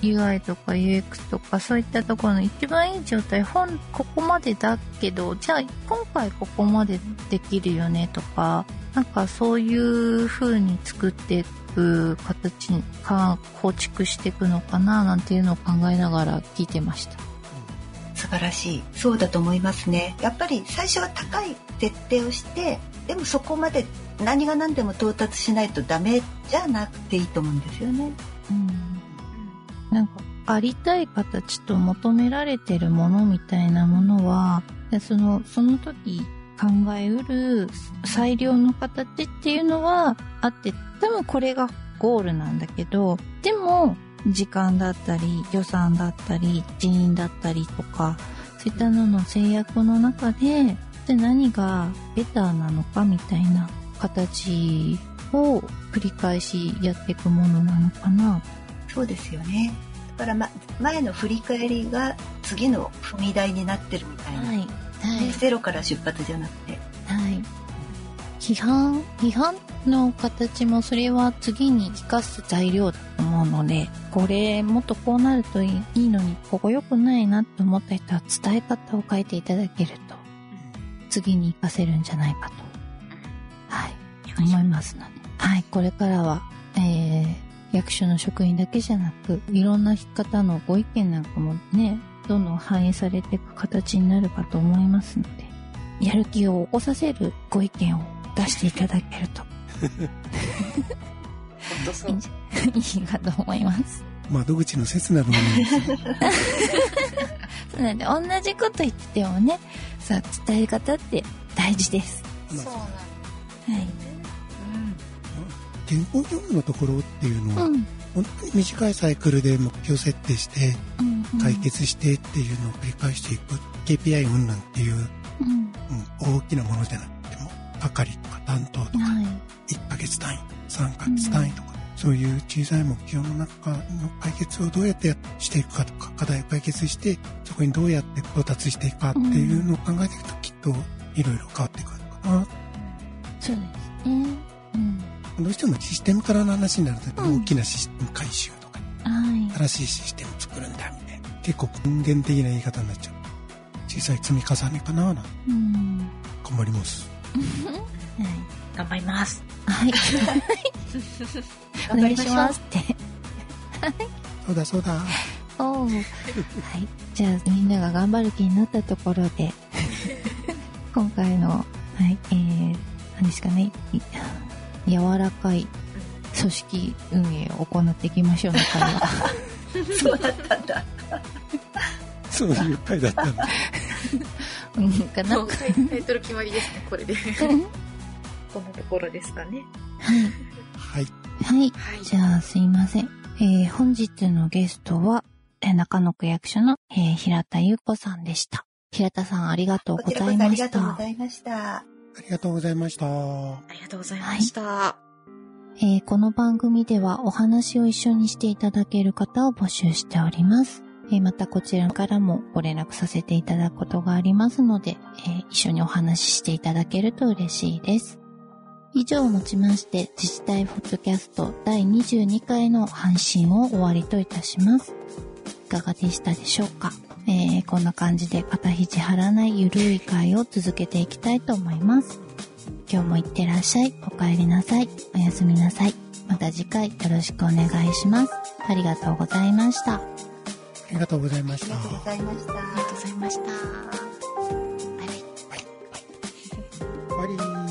UI とか UX とかそういったところの一番いい状態、本、ここまでだけど、じゃあ今回ここまでできるよねとか、なんかそういう風に作っていく形にか構築していくのかななんていうのを考えながら聞いてました。素晴らしい。そうだと思いますね。やっぱり最初は高い設定をしてでもそこまで何が何でも到達しないとダメじゃなくていいと思うんですよね。うんなんか、ありたい形と求められてるものみたいなものは、その、その時考えうる最良の形っていうのはあって、多分これがゴールなんだけど、でも、時間だったり、予算だったり、人員だったりとか、そういったのの制約の中で、で何がベターなのかみたいな形を繰り返しやっていくものなのかな。そうですよね。だから、ま、前の振り返りが次の踏み台になってるみたいな、はい。ねゼロから出発じゃなくて。はい。批判？批判の形もそれは次に生かす材料だと思うので、これもっとこうなるといいいいのに、ここ良くないなって思った人は伝え方を変えていただけると、次に活かせるんじゃないかと、はい、思いますので。はい、これからは、えー、役所の職員だけじゃなく、いろんな方のご意見なんかもね、どんどん反映されていく形になるかと思いますので、やる気を起こさせるご意見を出していただけるといいかと思います。窓口の切なるものです。そうなんで、同じこと言っててもね、さあ、伝え方って大事です。まあはい。原稿業務のところっていうのは、うん。本当に短いサイクルで目標設定して、うん。解決してっていうのを繰り返していく。KPI 云々っていう、うん。うん、大きなものじゃなくても、係とか担当とか、はい。1ヶ月単位、3ヶ月単位とか、そういう小さい目標の中の解決をどうやってしていくかとか、課題を解決して、そこにどうやって到達していくかっていうのを考えていくと、きっといろいろ変わってくるのかな。そうですね。うん。どうしてもシステムからの話になると、うん大きなシステム改修とか、はい。新しいシステム作るんだみたいな。結構根源的な言い方になっちゃう。小さい積み重ねかなな。頑張ります。はい。頑張ります。はい。お願いしますって。そうだそうだ。おうはい。じゃあ、みんなが頑張る気になったところで、今回の、はい、えー、何ですかね、い柔らかい組織運営を行っていきましょうの会は。そうだったんだ。そういう回だったんだ。うん、かな。はタイトル決まりですね、これで。こんなところですかね。い。はい。はい。はい。じゃあ、すいません。えー、本日のゲストは、えー中野区役所の、えー平田優子さんでした。平田さん、ありがとうこごちらこそありざいました。がとうございました。ありがとうございました。ありがとうございました。えーこの番組ではお話を一緒にしていただける方を募集しております。えーまたこちらからもご連絡させていただくことがありますので、えー一緒にお話ししていただけると嬉しいです。以上をもちまして自治体ポッドキャスト第22回の配信を終わりといたします。いかがでしたでしょうか、えーこんな感じで肩肘張らないゆるい会を続けていきたいと思います。今日もいってらっしゃい。お帰りなさい。おやすみなさい。また次回よろしくお願いします。ありがとうございました。ありがとうございましたありが。とうございました。ありがとうございました。バイバイ。終わり。